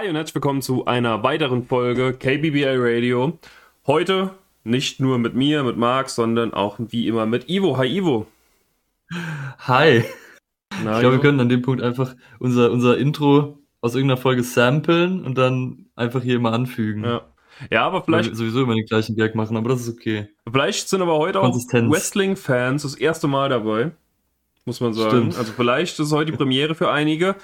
Hi und herzlich willkommen zu einer weiteren Folge KBBL Radio. Heute nicht nur mit mir, mit Marc, sondern auch wie immer mit Ivo. Hi Ivo. Hi. Na, ich glaube, wir können an dem Punkt einfach unser, unser Intro aus irgendeiner Folge samplen und dann einfach hier immer anfügen. Ja. Ja, aber vielleicht. Wir sowieso immer den gleichen Gag machen, aber das ist okay. Vielleicht sind aber heute auch Wrestling-Fans das erste Mal dabei. Muss man sagen. Stimmt. Also vielleicht ist heute die Premiere für einige.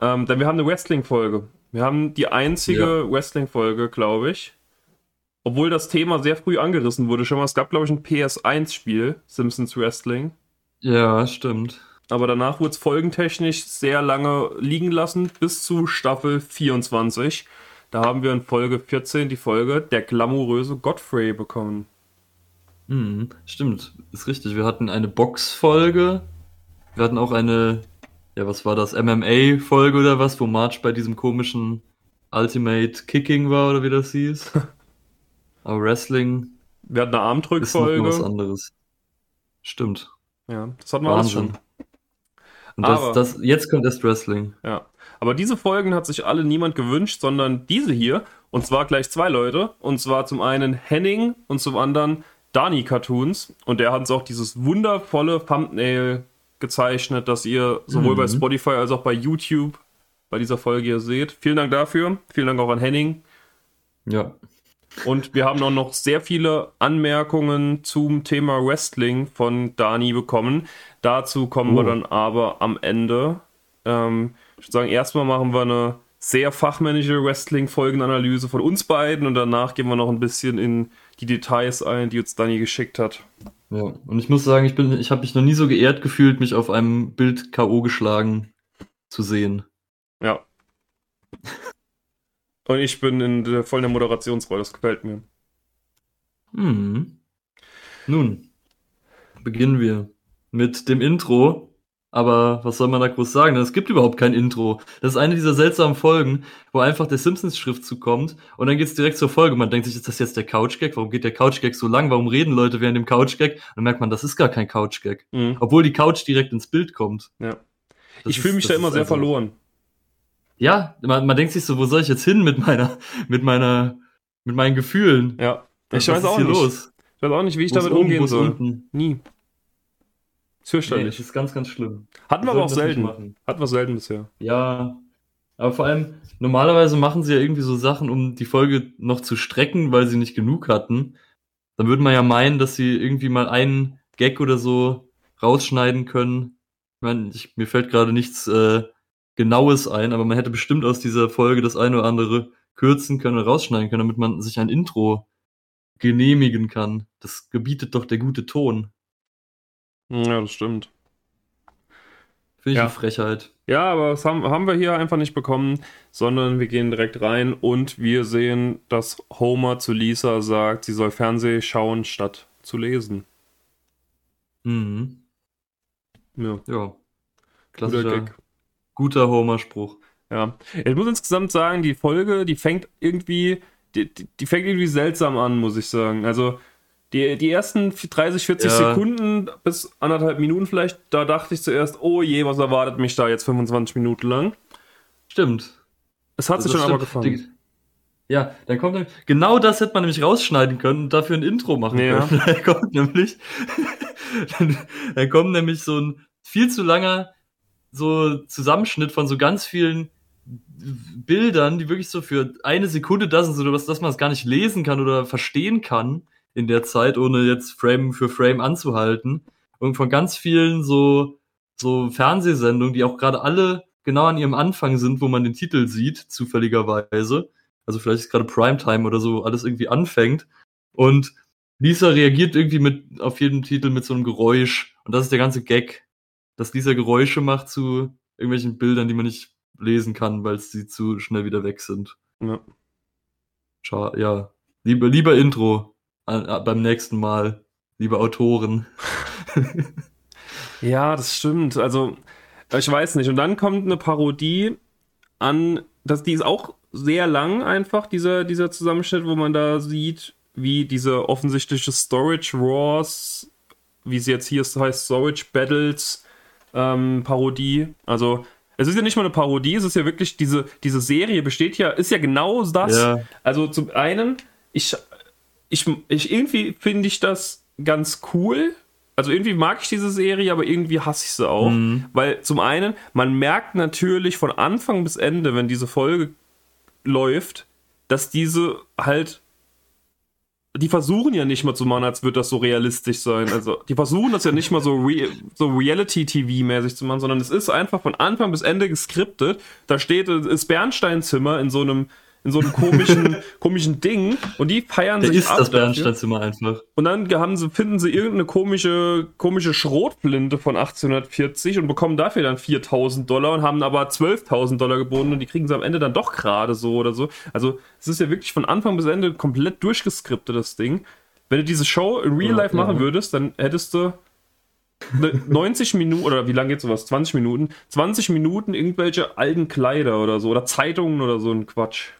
Ähm, denn wir haben eine Wrestling-Folge. Wir haben die einzige ja. Wrestling-Folge, glaube ich. Obwohl das Thema sehr früh angerissen wurde schon mal. Es gab, glaube ich, ein PS1-Spiel, Simpsons Wrestling. Ja, stimmt. Aber danach wurde es folgentechnisch sehr lange liegen lassen, bis zu Staffel 24. Da haben wir in Folge 14 die Folge Der glamouröse Godfrey bekommen. Mhm, stimmt, ist richtig. Wir hatten eine Box-Folge. Wir hatten auch eine ja, was war das, MMA-Folge oder was, wo March bei diesem komischen Ultimate Kicking war oder wie das hieß. Aber Wrestling. Wir hatten eine Armdrückfolge. was anderes. Stimmt. Ja, das hatten wir Wahnsinn. schon. Und das, das, jetzt kommt erst Wrestling. Ja. Aber diese Folgen hat sich alle niemand gewünscht, sondern diese hier. Und zwar gleich zwei Leute. Und zwar zum einen Henning und zum anderen Dani Cartoons. Und der hat uns auch dieses wundervolle Thumbnail gezeichnet, dass ihr sowohl mhm. bei Spotify als auch bei YouTube bei dieser Folge hier seht. Vielen Dank dafür. Vielen Dank auch an Henning. Ja. Und wir haben auch noch sehr viele Anmerkungen zum Thema Wrestling von Dani bekommen. Dazu kommen oh. wir dann aber am Ende. Ähm, ich würde sagen, erstmal machen wir eine sehr fachmännische Wrestling-Folgenanalyse von uns beiden und danach gehen wir noch ein bisschen in die Details ein, die uns Dani geschickt hat. Ja, und ich muss sagen, ich bin, ich habe mich noch nie so geehrt gefühlt, mich auf einem Bild K.O. geschlagen zu sehen. Ja. und ich bin in der vollen der Moderationsrolle, das gefällt mir. Hm. Nun, beginnen wir mit dem Intro aber was soll man da groß sagen? Es gibt überhaupt kein Intro. Das ist eine dieser seltsamen Folgen, wo einfach der Simpsons-Schriftzug kommt und dann geht's direkt zur Folge. Man denkt sich, ist das jetzt der Couch-Gag? Warum geht der Couch-Gag so lang? Warum reden Leute während dem Couch-Gag? Dann merkt man, das ist gar kein Couch-Gag. Mhm. Obwohl die Couch direkt ins Bild kommt. Ja. ich fühle mich da immer sehr einfach, verloren. Ja, man, man denkt sich so, wo soll ich jetzt hin mit meiner, mit meiner, mit meinen Gefühlen? Ja. Ich weiß auch nicht. Los? Ich weiß auch nicht, wie ich wo damit umgehen soll. Unten? Nie. Fürchterlich. Nee, das ist ganz, ganz schlimm. Hatten wir aber auch selten. Hatten wir selten bisher. Ja. Aber vor allem, normalerweise machen sie ja irgendwie so Sachen, um die Folge noch zu strecken, weil sie nicht genug hatten. Dann würde man ja meinen, dass sie irgendwie mal einen Gag oder so rausschneiden können. Ich meine, ich, mir fällt gerade nichts äh, Genaues ein, aber man hätte bestimmt aus dieser Folge das eine oder andere kürzen können oder rausschneiden können, damit man sich ein Intro genehmigen kann. Das gebietet doch der gute Ton. Ja, das stimmt. Finde ich ja. eine Frechheit. Ja, aber das haben, haben wir hier einfach nicht bekommen, sondern wir gehen direkt rein und wir sehen, dass Homer zu Lisa sagt, sie soll Fernseh schauen statt zu lesen. Mhm. Ja. Ja. Klassischer, guter, guter Homer-Spruch. Ja. Ich muss insgesamt sagen, die Folge, die fängt irgendwie, die, die fängt irgendwie seltsam an, muss ich sagen. Also, die, die ersten 30, 40 ja. Sekunden bis anderthalb Minuten vielleicht, da dachte ich zuerst, oh je, was erwartet mich da jetzt 25 Minuten lang. Stimmt. Es hat sich schon stimmt. aber gefangen. Ja, dann kommt genau das hätte man nämlich rausschneiden können und dafür ein Intro machen ja. können. Dann kommt nämlich, dann, dann kommt nämlich so ein viel zu langer so Zusammenschnitt von so ganz vielen Bildern, die wirklich so für eine Sekunde da sind, so dass, dass man es gar nicht lesen kann oder verstehen kann in der Zeit, ohne jetzt Frame für Frame anzuhalten. Und von ganz vielen so, so Fernsehsendungen, die auch gerade alle genau an ihrem Anfang sind, wo man den Titel sieht, zufälligerweise. Also vielleicht ist gerade Primetime oder so alles irgendwie anfängt. Und Lisa reagiert irgendwie mit auf jedem Titel mit so einem Geräusch. Und das ist der ganze Gag, dass Lisa Geräusche macht zu irgendwelchen Bildern, die man nicht lesen kann, weil sie zu schnell wieder weg sind. Ja. Ja. Lieber, lieber Intro beim nächsten Mal, liebe Autoren. ja, das stimmt. Also, ich weiß nicht. Und dann kommt eine Parodie an, das, die ist auch sehr lang einfach, dieser, dieser Zusammenschnitt, wo man da sieht, wie diese offensichtliche Storage Wars, wie sie jetzt hier heißt, Storage Battles ähm, Parodie. Also es ist ja nicht mal eine Parodie, es ist ja wirklich, diese, diese Serie besteht ja, ist ja genau das. Ja. Also zum einen, ich, ich, ich irgendwie finde ich das ganz cool. Also irgendwie mag ich diese Serie, aber irgendwie hasse ich sie auch. Mhm. Weil zum einen, man merkt natürlich von Anfang bis Ende, wenn diese Folge läuft, dass diese halt die versuchen ja nicht mal zu machen, als würde das so realistisch sein. Also, die versuchen das ja nicht mal so, Re so Reality-TV-mäßig zu machen, sondern es ist einfach von Anfang bis Ende geskriptet. Da steht, ist Bernsteinzimmer in so einem in so einem komischen, komischen Ding und die feiern Der sich ist ab das Bernsteinzimmer einfach. Und dann haben sie, finden sie irgendeine komische, komische Schrotflinte von 1840 und bekommen dafür dann 4000 Dollar und haben aber 12.000 Dollar geboten und die kriegen sie am Ende dann doch gerade so oder so. Also es ist ja wirklich von Anfang bis Ende komplett durchgeskriptet, das Ding. Wenn du diese Show in Real Life ja, machen ja. würdest, dann hättest du 90 Minuten, oder wie lange geht sowas? 20 Minuten? 20 Minuten irgendwelche alten Kleider oder so, oder Zeitungen oder so ein Quatsch.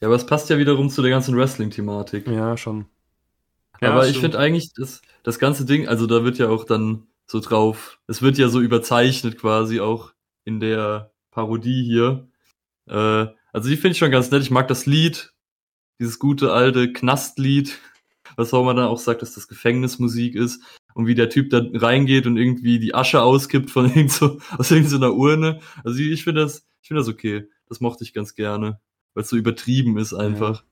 Ja, aber es passt ja wiederum zu der ganzen Wrestling-Thematik. Ja, schon. Ja, aber ich finde eigentlich, das, das ganze Ding, also da wird ja auch dann so drauf, es wird ja so überzeichnet quasi auch in der Parodie hier. Äh, also die finde ich schon ganz nett. Ich mag das Lied, dieses gute alte Knastlied, was auch man dann auch sagt, dass das Gefängnismusik ist. Und wie der Typ da reingeht und irgendwie die Asche auskippt von irgend so, aus irgendeiner Urne. Also ich finde das, ich finde das okay. Das mochte ich ganz gerne weil es so übertrieben ist einfach.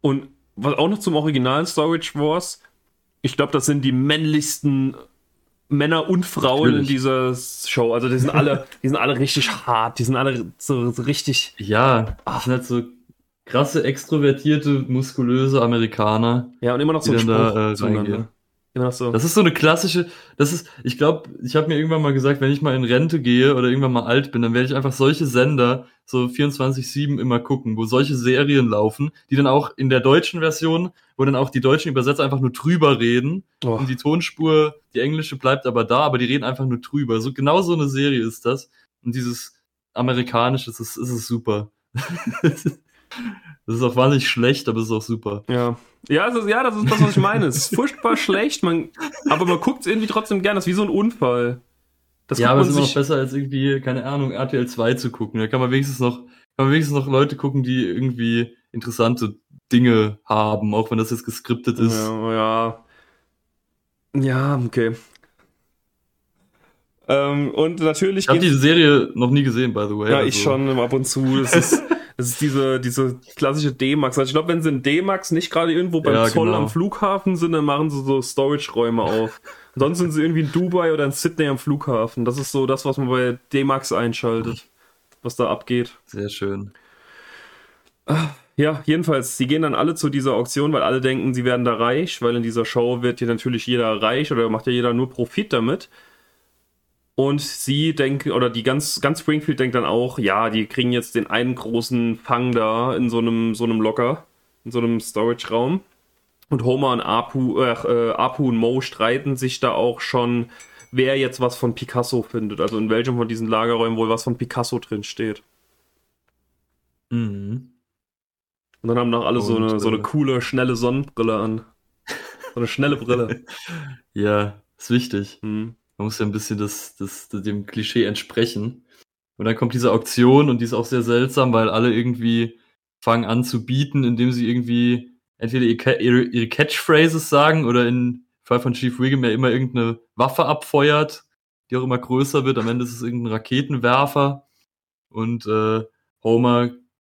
Und was auch noch zum originalen Storage Wars, ich glaube, das sind die männlichsten Männer und Frauen Natürlich. in dieser Show. Also die sind alle, die sind alle richtig hart, die sind alle so, so richtig. Ja, das sind halt so krasse, extrovertierte, muskulöse Amerikaner. Ja, und immer noch so ein Spruch da, äh, Genau so. Das ist so eine klassische, das ist, ich glaube, ich habe mir irgendwann mal gesagt, wenn ich mal in Rente gehe oder irgendwann mal alt bin, dann werde ich einfach solche Sender so 24-7 immer gucken, wo solche Serien laufen, die dann auch in der deutschen Version, wo dann auch die deutschen Übersetzer einfach nur drüber reden oh. und die Tonspur, die englische bleibt aber da, aber die reden einfach nur drüber. So genau so eine Serie ist das. Und dieses amerikanische, das ist, ist es super. Das ist auch wahnsinnig schlecht, aber es ist auch super. Ja. Ja, also, ja, das ist das, was ich meine. Es ist furchtbar schlecht, man, aber man guckt es irgendwie trotzdem gern. Das ist wie so ein Unfall. Das ja, aber es ist noch besser, als irgendwie, keine Ahnung, RTL 2 zu gucken. Da kann man wenigstens noch, kann man wenigstens noch Leute gucken, die irgendwie interessante Dinge haben, auch wenn das jetzt geskriptet ist. Ja, ja. Ja, okay. Ähm, und natürlich. Ich habe die Serie noch nie gesehen, by the way. Ja, also. ich schon ab und zu. Das ist, Das ist diese, diese klassische D-Max. Also ich glaube, wenn sie in D-Max nicht gerade irgendwo beim ja, Zoll genau. am Flughafen sind, dann machen sie so Storage-Räume auf. Sonst sind sie irgendwie in Dubai oder in Sydney am Flughafen. Das ist so das, was man bei D-Max einschaltet, was da abgeht. Sehr schön. Ja, jedenfalls, sie gehen dann alle zu dieser Auktion, weil alle denken, sie werden da reich, weil in dieser Show wird ja natürlich jeder reich oder macht ja jeder nur Profit damit. Und sie denken, oder die ganz, ganz Springfield denkt dann auch, ja, die kriegen jetzt den einen großen Fang da in so einem, so einem Locker, in so einem Storage-Raum. Und Homer und Apu, äh, Apu und Mo streiten sich da auch schon, wer jetzt was von Picasso findet. Also in welchem von diesen Lagerräumen wohl was von Picasso drin steht. Mhm. Und dann haben noch alle und, so, eine, so eine äh, coole, schnelle Sonnenbrille an. So eine schnelle Brille. ja, ist wichtig. Mhm. Man muss ja ein bisschen das, das, dem Klischee entsprechen. Und dann kommt diese Auktion und die ist auch sehr seltsam, weil alle irgendwie fangen an zu bieten, indem sie irgendwie entweder ihre, ihre Catchphrases sagen oder in Fall von Chief Wiggum ja immer irgendeine Waffe abfeuert, die auch immer größer wird. Am Ende ist es irgendein Raketenwerfer. Und äh, Homer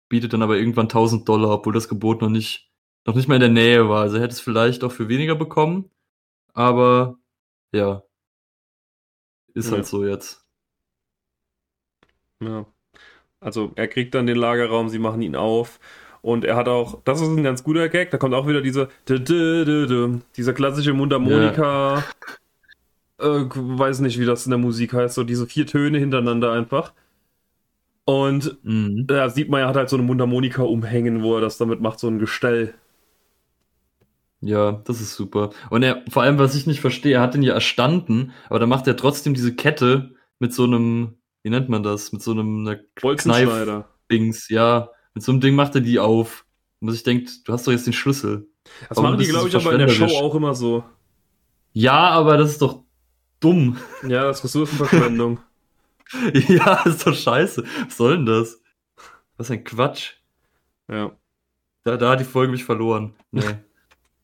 bietet dann aber irgendwann 1000 Dollar, obwohl das Gebot noch nicht, noch nicht mal in der Nähe war. Also er hätte es vielleicht auch für weniger bekommen. Aber ja, ist ja. halt so jetzt. Ja. Also er kriegt dann den Lagerraum, sie machen ihn auf. Und er hat auch, das ist ein ganz guter Gag, da kommt auch wieder diese, dieser klassische Mundharmonika, ja. äh, weiß nicht, wie das in der Musik heißt, so diese vier Töne hintereinander einfach. Und mhm. da sieht man, er hat halt so eine Mundharmonika umhängen, wo er das damit macht, so ein Gestell. Ja, das ist super. Und er, vor allem, was ich nicht verstehe, er hat den ja erstanden, aber da macht er trotzdem diese Kette mit so einem, wie nennt man das? Mit so einem Kneif-Dings, ja. Mit so einem Ding macht er die auf. Und ich denke, du hast doch jetzt den Schlüssel. Das Warum machen die, glaube ich, aber in der Show auch immer so. Ja, aber das ist doch dumm. Ja, das ist Ressourcenverschwendung. ja, ist doch scheiße. Was soll denn das? Was ein Quatsch. Ja. Da, da hat die Folge mich verloren. Nee.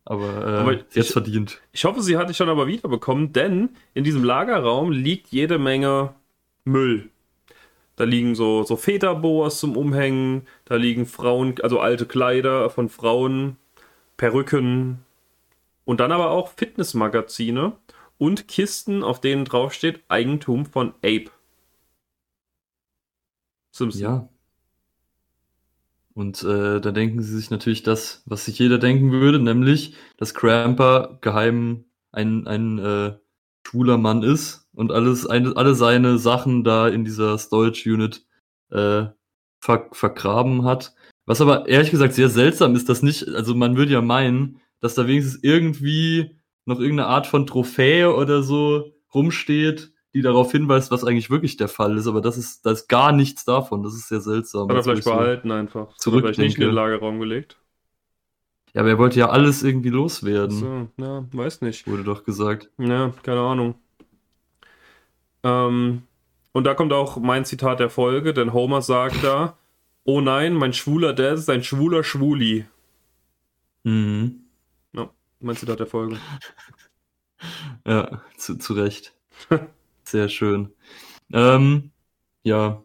Aber, äh, aber sie hat verdient. Ich hoffe, sie hat dich schon aber wiederbekommen, denn in diesem Lagerraum liegt jede Menge Müll. Da liegen so, so Federboas zum Umhängen, da liegen Frauen, also alte Kleider von Frauen, Perücken und dann aber auch Fitnessmagazine und Kisten, auf denen draufsteht Eigentum von Ape. Simpson. Ja. Und äh, da denken sie sich natürlich das, was sich jeder denken würde, nämlich, dass Cramper geheim ein, ein äh, schwuler Mann ist und alles, eine, alle seine Sachen da in dieser Storage Unit äh, ver vergraben hat. Was aber ehrlich gesagt sehr seltsam ist, dass nicht, also man würde ja meinen, dass da wenigstens irgendwie noch irgendeine Art von Trophäe oder so rumsteht, die darauf hinweist, was eigentlich wirklich der Fall ist, aber das ist, da ist gar nichts davon. Das ist sehr seltsam. Hat er vielleicht behalten so einfach. Zurück vielleicht nicht in den Lagerraum gelegt. Ja, aber er wollte ja alles irgendwie loswerden. So, ja, weiß nicht. Wurde doch gesagt. Ja, keine Ahnung. Ähm, und da kommt auch mein Zitat der Folge, denn Homer sagt da, oh nein, mein schwuler Dad ist ein schwuler Schwuli. Mhm. Ja, mein Zitat der Folge. ja, zu, zu Recht. Sehr schön. Ähm, ja.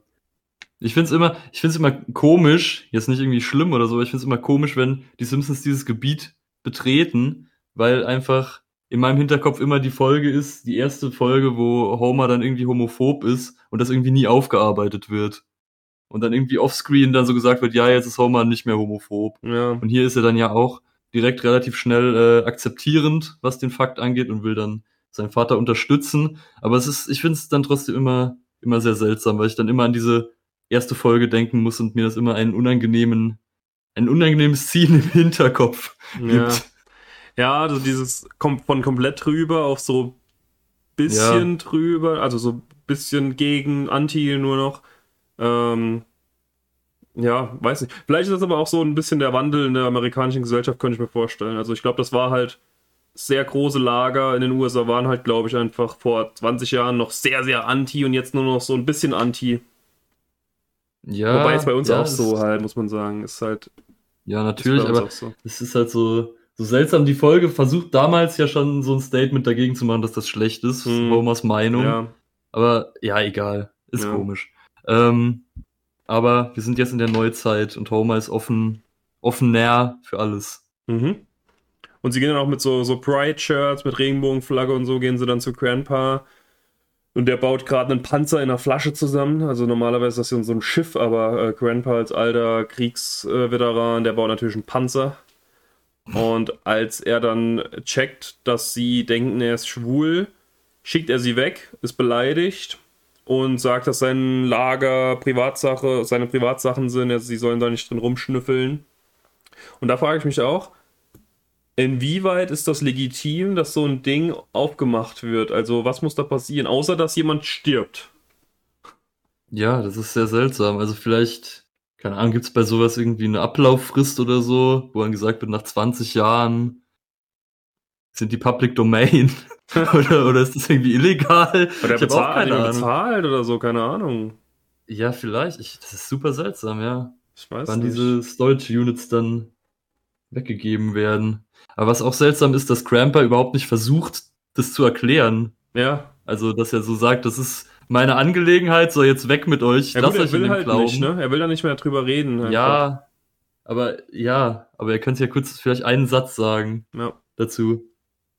Ich find's immer, ich find's immer komisch, jetzt nicht irgendwie schlimm oder so, aber ich find's immer komisch, wenn die Simpsons dieses Gebiet betreten, weil einfach in meinem Hinterkopf immer die Folge ist, die erste Folge, wo Homer dann irgendwie homophob ist und das irgendwie nie aufgearbeitet wird. Und dann irgendwie offscreen dann so gesagt wird, ja, jetzt ist Homer nicht mehr homophob. Ja. Und hier ist er dann ja auch direkt relativ schnell äh, akzeptierend, was den Fakt angeht und will dann seinen Vater unterstützen. Aber es ist, ich finde es dann trotzdem immer, immer sehr seltsam, weil ich dann immer an diese erste Folge denken muss und mir das immer einen unangenehmen, ein unangenehmes Ziel im Hinterkopf gibt. Ja, ja also dieses kommt von komplett drüber auf so bisschen ja. drüber, also so bisschen gegen Anti nur noch. Ähm, ja, weiß nicht. Vielleicht ist das aber auch so ein bisschen der Wandel in der amerikanischen Gesellschaft, könnte ich mir vorstellen. Also ich glaube, das war halt sehr große Lager in den USA waren halt, glaube ich, einfach vor 20 Jahren noch sehr, sehr anti und jetzt nur noch so ein bisschen anti. Ja. Wobei es bei uns ja, auch so halt, muss man sagen. Ist halt. Ja, natürlich, aber so. es ist halt so, so seltsam. Die Folge versucht damals ja schon so ein Statement dagegen zu machen, dass das schlecht ist. Hm. Homers Meinung. Ja. Aber ja, egal. Ist ja. komisch. Ähm, aber wir sind jetzt in der Neuzeit und Homer ist offen, offen näher für alles. Mhm. Und sie gehen dann auch mit so, so Pride-Shirts, mit Regenbogenflagge und so, gehen sie dann zu Grandpa. Und der baut gerade einen Panzer in einer Flasche zusammen. Also normalerweise ist das ja so ein Schiff, aber äh, Grandpa als alter Kriegsveteran, der baut natürlich einen Panzer. Und als er dann checkt, dass sie denken, er ist schwul, schickt er sie weg, ist beleidigt und sagt, dass sein Lager Privatsache, seine Privatsachen sind, also sie sollen da nicht drin rumschnüffeln. Und da frage ich mich auch, Inwieweit ist das legitim, dass so ein Ding aufgemacht wird? Also, was muss da passieren, außer dass jemand stirbt? Ja, das ist sehr seltsam. Also, vielleicht, keine Ahnung, gibt es bei sowas irgendwie eine Ablauffrist oder so, wo dann gesagt wird, nach 20 Jahren sind die Public Domain. oder, oder ist das irgendwie illegal? Oder ich bezahlt, auch keine Ahnung. bezahlt oder so, keine Ahnung. Ja, vielleicht. Ich, das ist super seltsam, ja. Ich weiß Wann nicht. diese Storage Units dann weggegeben werden. Aber was auch seltsam ist, dass Cramper überhaupt nicht versucht, das zu erklären. Ja. Also, dass er so sagt, das ist meine Angelegenheit, so jetzt weg mit euch. Er, will, er will halt glauben. nicht, ne? Er will da nicht mehr drüber reden. Einfach. Ja, aber ja, aber er könnte ja kurz vielleicht einen Satz sagen ja. dazu.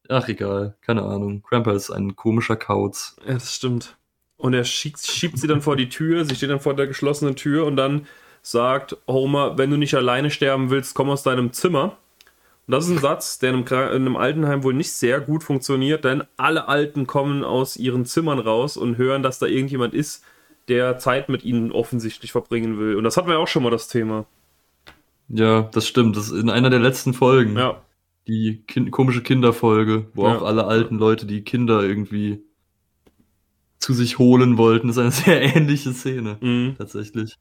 Ach, egal, keine Ahnung. Cramper ist ein komischer Kauz. Ja, das stimmt. Und er schiebt, schiebt sie dann vor die Tür, sie steht dann vor der geschlossenen Tür und dann sagt Homer, wenn du nicht alleine sterben willst, komm aus deinem Zimmer. Das ist ein Satz, der in einem, in einem, Altenheim wohl nicht sehr gut funktioniert, denn alle Alten kommen aus ihren Zimmern raus und hören, dass da irgendjemand ist, der Zeit mit ihnen offensichtlich verbringen will. Und das hatten wir auch schon mal das Thema. Ja, das stimmt. Das ist in einer der letzten Folgen. Ja. Die kind komische Kinderfolge, wo ja. auch alle alten Leute die Kinder irgendwie zu sich holen wollten. Das ist eine sehr ähnliche Szene. Mhm. Tatsächlich.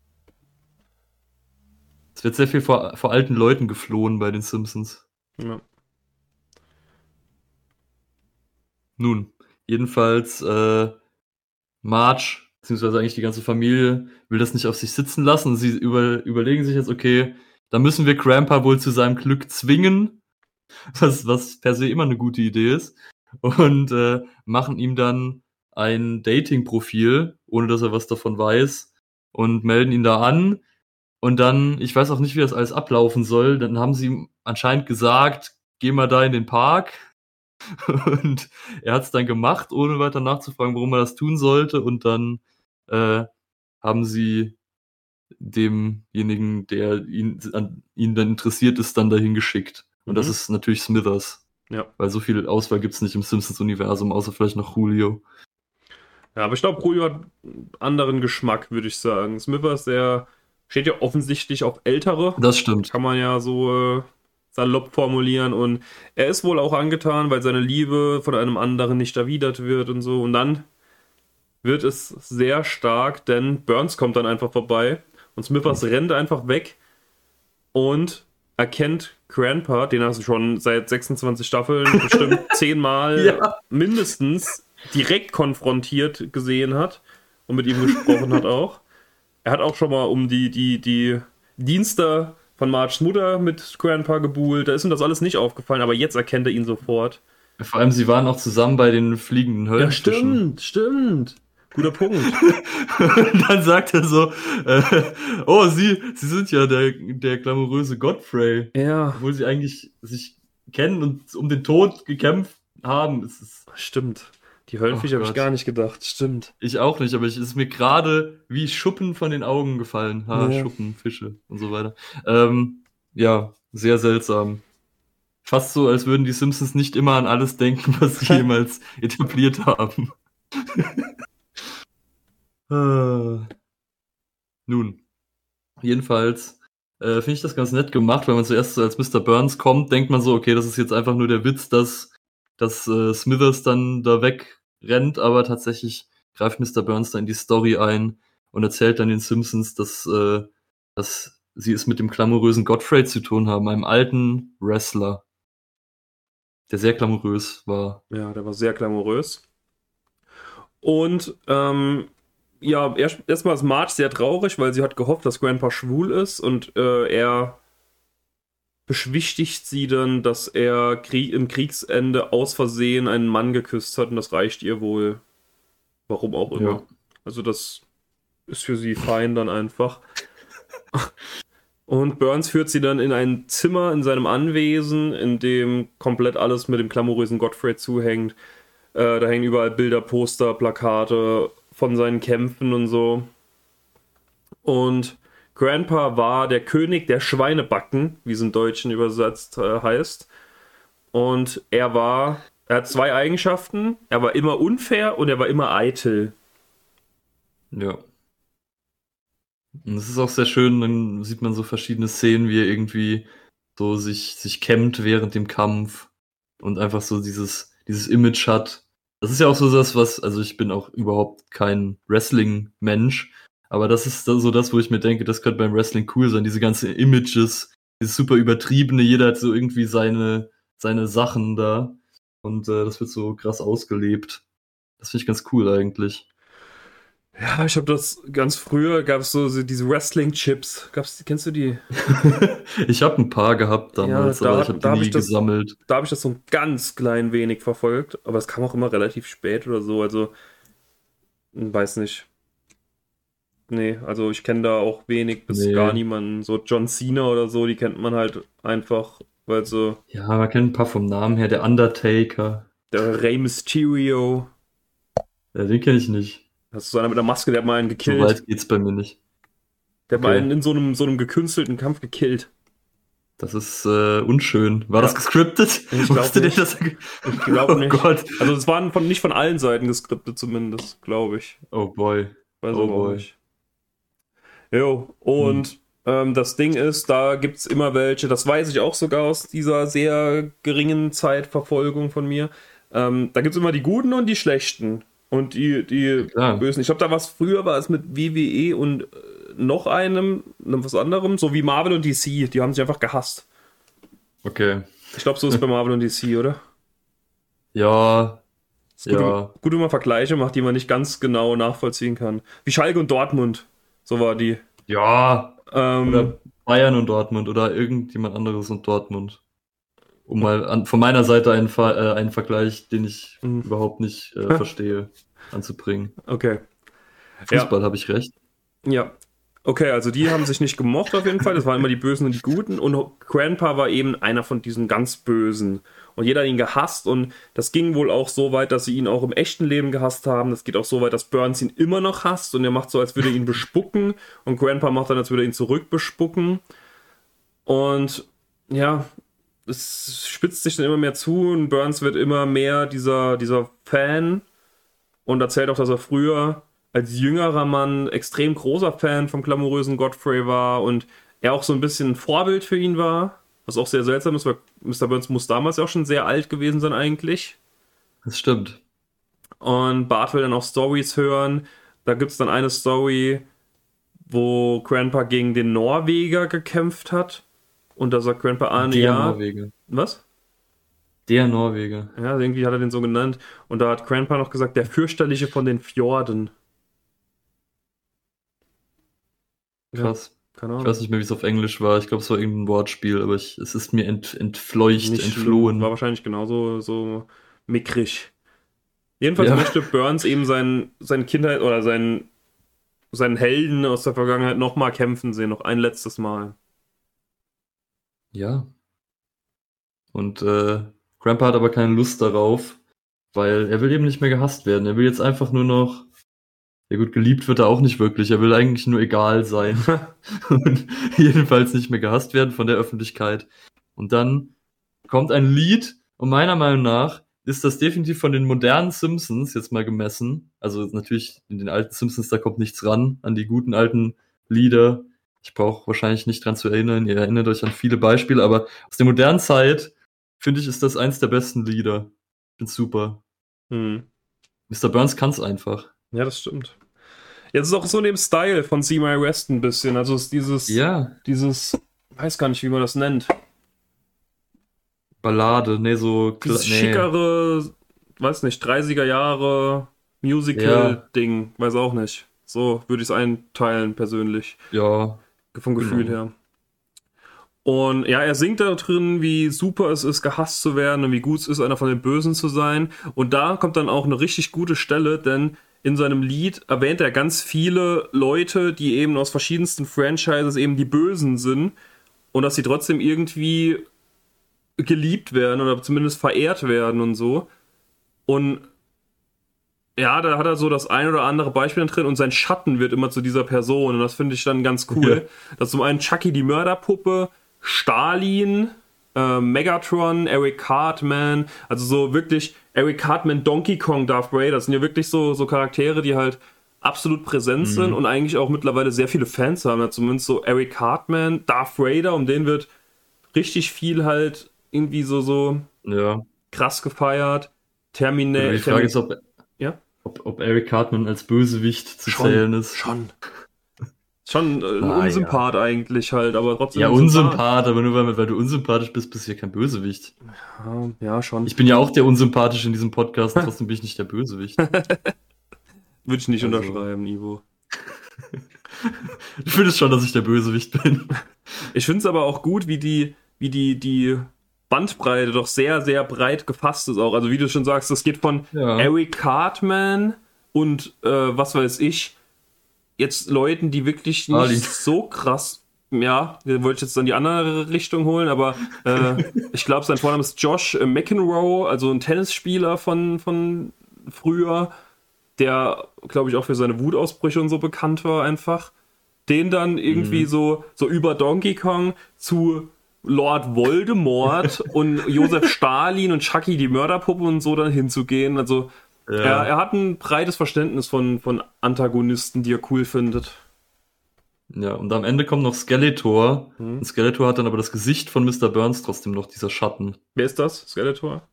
Es wird sehr viel vor, vor alten Leuten geflohen bei den Simpsons. Ja. Nun, jedenfalls, äh, Marge beziehungsweise eigentlich die ganze Familie will das nicht auf sich sitzen lassen. Sie über, überlegen sich jetzt, okay, da müssen wir Grandpa wohl zu seinem Glück zwingen, was, was per se immer eine gute Idee ist, und äh, machen ihm dann ein Dating-Profil, ohne dass er was davon weiß, und melden ihn da an. Und dann, ich weiß auch nicht, wie das alles ablaufen soll, dann haben sie anscheinend gesagt, geh mal da in den Park. Und er hat es dann gemacht, ohne weiter nachzufragen, warum er das tun sollte. Und dann äh, haben sie demjenigen, der ihn, an ihn dann interessiert ist, dann dahin geschickt. Und mhm. das ist natürlich Smithers. Ja. Weil so viel Auswahl gibt es nicht im Simpsons-Universum, außer vielleicht noch Julio. Ja, aber ich glaube, Julio hat einen anderen Geschmack, würde ich sagen. Smithers, der steht ja offensichtlich auf Ältere. Das stimmt. Kann man ja so äh, salopp formulieren. Und er ist wohl auch angetan, weil seine Liebe von einem anderen nicht erwidert wird und so. Und dann wird es sehr stark, denn Burns kommt dann einfach vorbei und Smithers mhm. rennt einfach weg und erkennt Grandpa, den er schon seit 26 Staffeln bestimmt zehnmal ja. mindestens direkt konfrontiert gesehen hat und mit ihm gesprochen hat auch. Er hat auch schon mal um die, die, die Dienste von Marges Mutter mit Grandpa gebuhlt. Da ist ihm das alles nicht aufgefallen, aber jetzt erkennt er ihn sofort. Vor allem, sie waren auch zusammen bei den fliegenden Höllen. Ja, stimmt, stimmt. Guter Punkt. und dann sagt er so, äh, oh, Sie, Sie sind ja der, der glamouröse Godfrey. Ja. Obwohl sie eigentlich sich kennen und um den Tod gekämpft haben. Es ist Stimmt. Die Höllenfische oh habe ich gar nicht gedacht. Stimmt. Ich auch nicht, aber es ist mir gerade wie Schuppen von den Augen gefallen. Ha, ja. Schuppen, Fische und so weiter. Ähm, ja, sehr seltsam. Fast so, als würden die Simpsons nicht immer an alles denken, was sie jemals etabliert haben. äh. Nun, jedenfalls äh, finde ich das ganz nett gemacht, weil man zuerst als Mr. Burns kommt, denkt man so, okay, das ist jetzt einfach nur der Witz, dass, dass äh, Smithers dann da weg rennt, aber tatsächlich greift Mr. Burns da in die Story ein und erzählt dann den Simpsons, dass, äh, dass sie es mit dem glamourösen Godfrey zu tun haben, einem alten Wrestler, der sehr glamourös war. Ja, der war sehr glamourös. Und ähm, ja, erst, erstmal ist Marge sehr traurig, weil sie hat gehofft, dass Grandpa schwul ist und äh, er beschwichtigt sie dann, dass er Krieg, im Kriegsende aus Versehen einen Mann geküsst hat und das reicht ihr wohl. Warum auch immer. Ja. Also das ist für sie fein dann einfach. Und Burns führt sie dann in ein Zimmer in seinem Anwesen, in dem komplett alles mit dem glamourösen Godfrey zuhängt. Äh, da hängen überall Bilder, Poster, Plakate von seinen Kämpfen und so. Und Grandpa war der König der Schweinebacken, wie es im Deutschen übersetzt äh, heißt. Und er war, er hat zwei Eigenschaften. Er war immer unfair und er war immer eitel. Ja. Und es ist auch sehr schön, dann sieht man so verschiedene Szenen, wie er irgendwie so sich, sich kämmt während dem Kampf und einfach so dieses, dieses Image hat. Das ist ja auch so das, was, also ich bin auch überhaupt kein Wrestling-Mensch, aber das ist so das, wo ich mir denke, das könnte beim Wrestling cool sein. Diese ganzen Images, dieses super übertriebene, jeder hat so irgendwie seine, seine Sachen da. Und äh, das wird so krass ausgelebt. Das finde ich ganz cool eigentlich. Ja, ich habe das ganz früher, gab es so, so, diese Wrestling-Chips. Gab's, kennst du die? ich habe ein paar gehabt damals, ja, da, aber ich habe die nie das, gesammelt. Da habe ich das so ein ganz klein wenig verfolgt, aber es kam auch immer relativ spät oder so, also weiß nicht. Nee, also ich kenne da auch wenig bis nee. gar niemanden. So John Cena oder so, die kennt man halt einfach, weil so. Ja, man kennt ein paar vom Namen her. Der Undertaker. Der Rey Mysterio. Ja, den kenne ich nicht. Das ist so einer mit der Maske, der hat mal einen gekillt. So weit geht's bei mir nicht. Der hat okay. mal einen in so einem, so einem gekünstelten Kampf gekillt. Das ist äh, unschön. War ja. das gescriptet? Ich glaube nicht. Das... Ich glaube oh nicht. Gott. Also es waren von, nicht von allen Seiten gescriptet zumindest, glaube ich. Oh boy. Weiß oh boy. Nicht. Jo, und hm. ähm, das Ding ist, da gibt es immer welche, das weiß ich auch sogar aus dieser sehr geringen Zeitverfolgung von mir. Ähm, da gibt es immer die Guten und die Schlechten. Und die, die ja. Bösen. Ich glaube, da war es früher, war es mit WWE und äh, noch einem, was anderem, so wie Marvel und DC. Die haben sich einfach gehasst. Okay. Ich glaube, so ist es bei Marvel und DC, oder? Ja. Gut, ja. gut, wenn man Vergleiche macht, die man nicht ganz genau nachvollziehen kann. Wie Schalke und Dortmund. So war die. Ja. Ähm, oder Bayern und Dortmund oder irgendjemand anderes und Dortmund. Um mal an, von meiner Seite einen, äh, einen Vergleich, den ich mhm. überhaupt nicht äh, verstehe, anzubringen. Okay. Fußball ja. habe ich recht. Ja. Okay, also die haben sich nicht gemocht auf jeden Fall. Das waren immer die Bösen und die Guten. Und Grandpa war eben einer von diesen ganz Bösen und jeder hat ihn gehasst und das ging wohl auch so weit, dass sie ihn auch im echten Leben gehasst haben. Das geht auch so weit, dass Burns ihn immer noch hasst und er macht so, als würde er ihn bespucken und Grandpa macht dann, als würde er ihn zurück bespucken. Und ja, es spitzt sich dann immer mehr zu und Burns wird immer mehr dieser, dieser Fan und erzählt auch, dass er früher als jüngerer Mann extrem großer Fan vom glamourösen Godfrey war und er auch so ein bisschen ein Vorbild für ihn war. Was auch sehr seltsam ist, weil Mr. Burns muss damals ja auch schon sehr alt gewesen sein eigentlich. Das stimmt. Und Bart will dann auch Stories hören. Da gibt es dann eine Story, wo Grandpa gegen den Norweger gekämpft hat. Und da sagt Grandpa, ah, Der ja. Norweger. Was? Der Norweger. Ja, irgendwie hat er den so genannt. Und da hat Grandpa noch gesagt, der fürchterliche von den Fjorden. Krass. Keine Ahnung. Ich weiß nicht mehr, wie es auf Englisch war. Ich glaube, es war irgendein Wortspiel, aber ich, es ist mir ent, entfleucht, nicht entflohen. War wahrscheinlich genauso so mickrig. Jedenfalls ja. möchte Burns eben sein, seine Kindheit oder seinen, seinen Helden aus der Vergangenheit nochmal kämpfen sehen, noch ein letztes Mal. Ja. Und äh, Grandpa hat aber keine Lust darauf, weil er will eben nicht mehr gehasst werden. Er will jetzt einfach nur noch ja gut, geliebt wird er auch nicht wirklich. Er will eigentlich nur egal sein. und jedenfalls nicht mehr gehasst werden von der Öffentlichkeit. Und dann kommt ein Lied und meiner Meinung nach ist das definitiv von den modernen Simpsons jetzt mal gemessen. Also natürlich in den alten Simpsons, da kommt nichts ran an die guten alten Lieder. Ich brauche wahrscheinlich nicht dran zu erinnern. Ihr erinnert euch an viele Beispiele, aber aus der modernen Zeit finde ich, ist das eins der besten Lieder. Ich find's super. Hm. Mr. Burns kann's einfach. Ja, das stimmt. Jetzt ist auch so in dem Style von See My Rest ein bisschen. Also ist dieses, ja. dieses, weiß gar nicht, wie man das nennt. Ballade, nee, so dieses nee. schickere, weiß nicht, 30er Jahre Musical-Ding, ja. weiß auch nicht. So würde ich es einteilen, persönlich. Ja. Vom Gefühl genau. her. Und ja, er singt da drin, wie super es ist, gehasst zu werden und wie gut es ist, einer von den Bösen zu sein. Und da kommt dann auch eine richtig gute Stelle, denn in seinem Lied erwähnt er ganz viele Leute, die eben aus verschiedensten Franchises eben die Bösen sind und dass sie trotzdem irgendwie geliebt werden oder zumindest verehrt werden und so. Und ja, da hat er so das ein oder andere Beispiel drin und sein Schatten wird immer zu dieser Person und das finde ich dann ganz cool. Ja. Das ist zum einen Chucky die Mörderpuppe, Stalin, äh, Megatron, Eric Cartman, also so wirklich Eric Cartman, Donkey Kong, Darth Vader, das sind ja wirklich so, so Charaktere, die halt absolut präsent mhm. sind und eigentlich auch mittlerweile sehr viele Fans haben. Ja, zumindest so Eric Cartman, Darth Vader, um den wird richtig viel halt irgendwie so, so ja. krass gefeiert. Terminator. Die Frage ist, ob, ja? ob, ob Eric Cartman als Bösewicht zu schon, zählen ist. Schon. Schon äh, ein ah, Unsympath ja. eigentlich halt, aber trotzdem. Ja, Unsympath, aber nur weil, weil du unsympathisch bist, bist du ja kein Bösewicht. Ja, ja, schon. Ich bin ja auch der Unsympathische in diesem Podcast, trotzdem bin ich nicht der Bösewicht. Würde ich nicht also. unterschreiben, Ivo. du findest schon, dass ich der Bösewicht bin. Ich finde es aber auch gut, wie die, wie die, die Bandbreite doch sehr, sehr breit gefasst ist auch. Also wie du schon sagst, das geht von ja. Eric Cartman und äh, was weiß ich, jetzt Leuten, die wirklich nicht Ali. so krass, ja, wollte ich jetzt dann die andere Richtung holen, aber äh, ich glaube, sein Vorname ist Josh McEnroe, also ein Tennisspieler von, von früher, der, glaube ich, auch für seine Wutausbrüche und so bekannt war einfach. Den dann irgendwie mhm. so, so über Donkey Kong zu Lord Voldemort und Josef Stalin und Chucky die Mörderpuppe und so dann hinzugehen. Also ja. Er, er, hat ein breites Verständnis von, von Antagonisten, die er cool findet. Ja, und am Ende kommt noch Skeletor. Hm. Und Skeletor hat dann aber das Gesicht von Mr. Burns trotzdem noch, dieser Schatten. Wer ist das? Skeletor?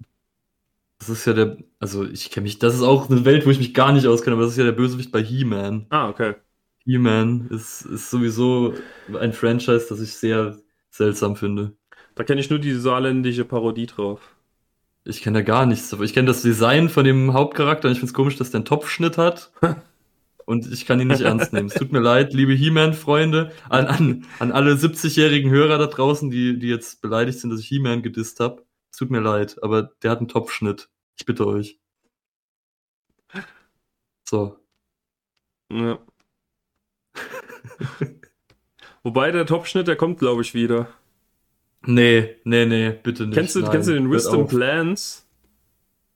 Das ist ja der, also ich kenne mich, das ist auch eine Welt, wo ich mich gar nicht auskenne, aber das ist ja der Bösewicht bei He-Man. Ah, okay. He-Man ist, ist sowieso ein Franchise, das ich sehr seltsam finde. Da kenne ich nur die saarländische Parodie drauf. Ich kenne da gar nichts, aber ich kenne das Design von dem Hauptcharakter und ich finde es komisch, dass der einen Topfschnitt hat. und ich kann ihn nicht ernst nehmen. Es tut mir leid, liebe He-Man-Freunde, an, an, an alle 70-jährigen Hörer da draußen, die, die jetzt beleidigt sind, dass ich He-Man gedisst habe. Es tut mir leid, aber der hat einen Topfschnitt. Ich bitte euch. So. Ja. Wobei der Topschnitt, der kommt, glaube ich, wieder. Nee, nee, nee, bitte nicht. Kennst du, Nein, kennst du den Wisdom. Plans?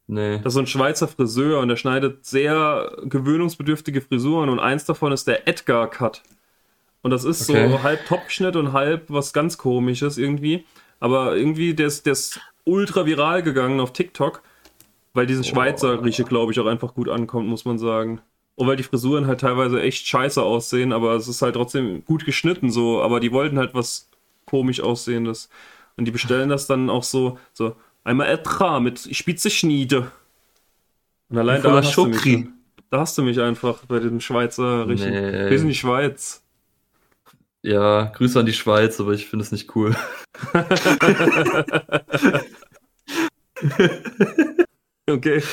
Nee. Das ist so ein Schweizer Friseur und der schneidet sehr gewöhnungsbedürftige Frisuren und eins davon ist der Edgar Cut. Und das ist Okay. so halb Topschnitt und halb was ganz komisches irgendwie. Aber irgendwie, der ist, der ist ultra viral gegangen auf TikTok, weil dieses Schweizerische, glaube ich, auch einfach gut ankommt, muss man sagen. Und weil die Frisuren halt teilweise echt scheiße aussehen, aber es ist halt trotzdem gut geschnitten so. Aber die wollten halt was komisch aussehendes. Und die bestellen das dann auch so, so einmal Etra mit spitze Schniede. Und allein da hast, du mich, da hast du mich einfach bei den Schweizerischen. Nee. Wir sind die Schweiz. Ja, Grüße an die Schweiz, aber ich finde es nicht cool. Okay.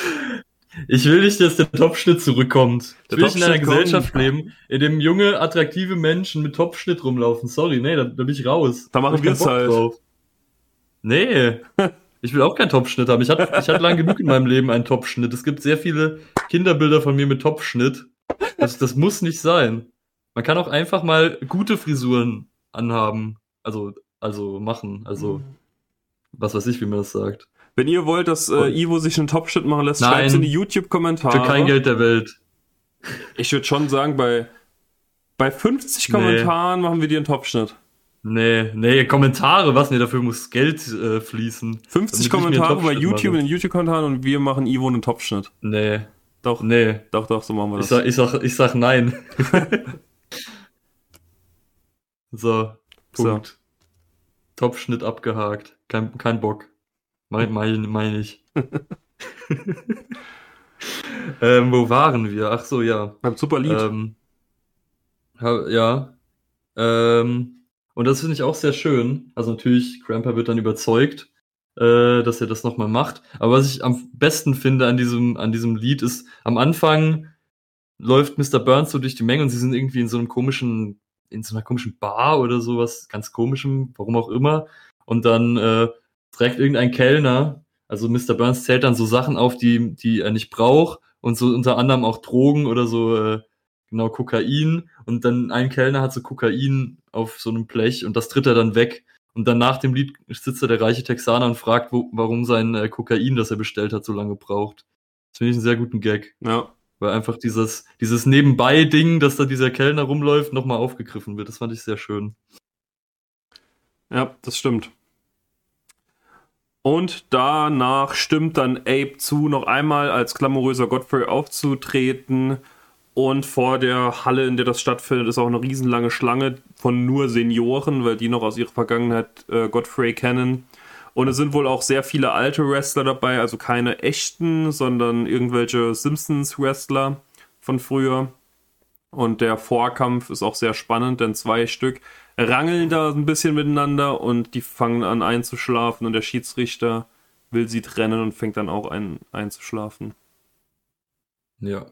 Ich will nicht, dass der Topfschnitt zurückkommt. Ich Der will nicht in einer kommt. Gesellschaft leben, in dem junge, attraktive Menschen mit Topfschnitt rumlaufen. Sorry, nee, da, da bin ich raus. Da machen ich wir's Bock halt. drauf. Nee, ich will auch keinen Topfschnitt haben. Ich hatte, ich hatte lang genug in meinem Leben einen Topfschnitt. Es gibt sehr viele Kinderbilder von mir mit Topfschnitt. Das, das muss nicht sein. Man kann auch einfach mal gute Frisuren anhaben. Also, also machen. Also, was weiß ich, wie man das sagt. Wenn ihr wollt, dass äh, Ivo sich einen Topschnitt machen lässt, schreibt in die YouTube-Kommentare. Für kein Geld der Welt. Ich würde schon sagen, bei, bei 50 Nee. Kommentaren machen wir dir einen Topschnitt. Nee, nee, Kommentare, was? Nee, dafür muss Geld äh, fließen. 50 Damit ich mir einen Kommentare bei YouTube mache. in den YouTube-Kommentaren und wir machen Ivo einen Topschnitt. Nee, Doch, nee. doch, doch, so machen wir Ich das. sag, ich sag, ich sag nein. so, Punkt. Topfschnitt abgehakt. Kein, kein Bock. Mein, mein, mein ich. ähm, wo waren wir? Ach so, ja. Beim Superlied. Ähm, ha- ja. Ähm, und das finde ich auch sehr schön. Also natürlich, Cramper wird dann überzeugt, äh, dass er das nochmal macht. Aber was ich am besten finde an diesem, an diesem Lied ist, am Anfang läuft Mr. Burns so durch die Menge und sie sind irgendwie in so einem komischen, in so einer komischen Bar oder sowas, ganz komischem, warum auch immer. Und dann äh, trägt irgendein Kellner, also Mr. Burns zählt dann so Sachen auf, die, die er nicht braucht und so unter anderem auch Drogen oder so, äh, genau, Kokain. Und dann ein Kellner hat so Kokain auf so einem Blech und das tritt er dann weg. Und dann nach dem Lied sitzt da der reiche Texaner und fragt, wo, warum sein äh, Kokain, das er bestellt hat, so lange braucht. Das finde ich einen sehr guten Gag. ja. Weil einfach dieses, dieses Nebenbei-Ding, dass da dieser Kellner rumläuft, nochmal aufgegriffen wird. Das fand ich sehr schön. ja, das stimmt. Und danach stimmt dann Abe zu, noch einmal als glamouröser Godfrey aufzutreten. Und vor der Halle, in der das stattfindet, ist auch eine riesenlange Schlange von nur Senioren, weil die noch aus ihrer Vergangenheit äh, Godfrey kennen. Und es sind wohl auch sehr viele alte Wrestler dabei, also keine echten, sondern irgendwelche Simpsons-Wrestler von früher. Und der Vorkampf ist auch sehr spannend, denn zwei Stück rangeln da ein bisschen miteinander und die fangen an einzuschlafen und der Schiedsrichter will sie trennen und fängt dann auch an einzuschlafen. Ja.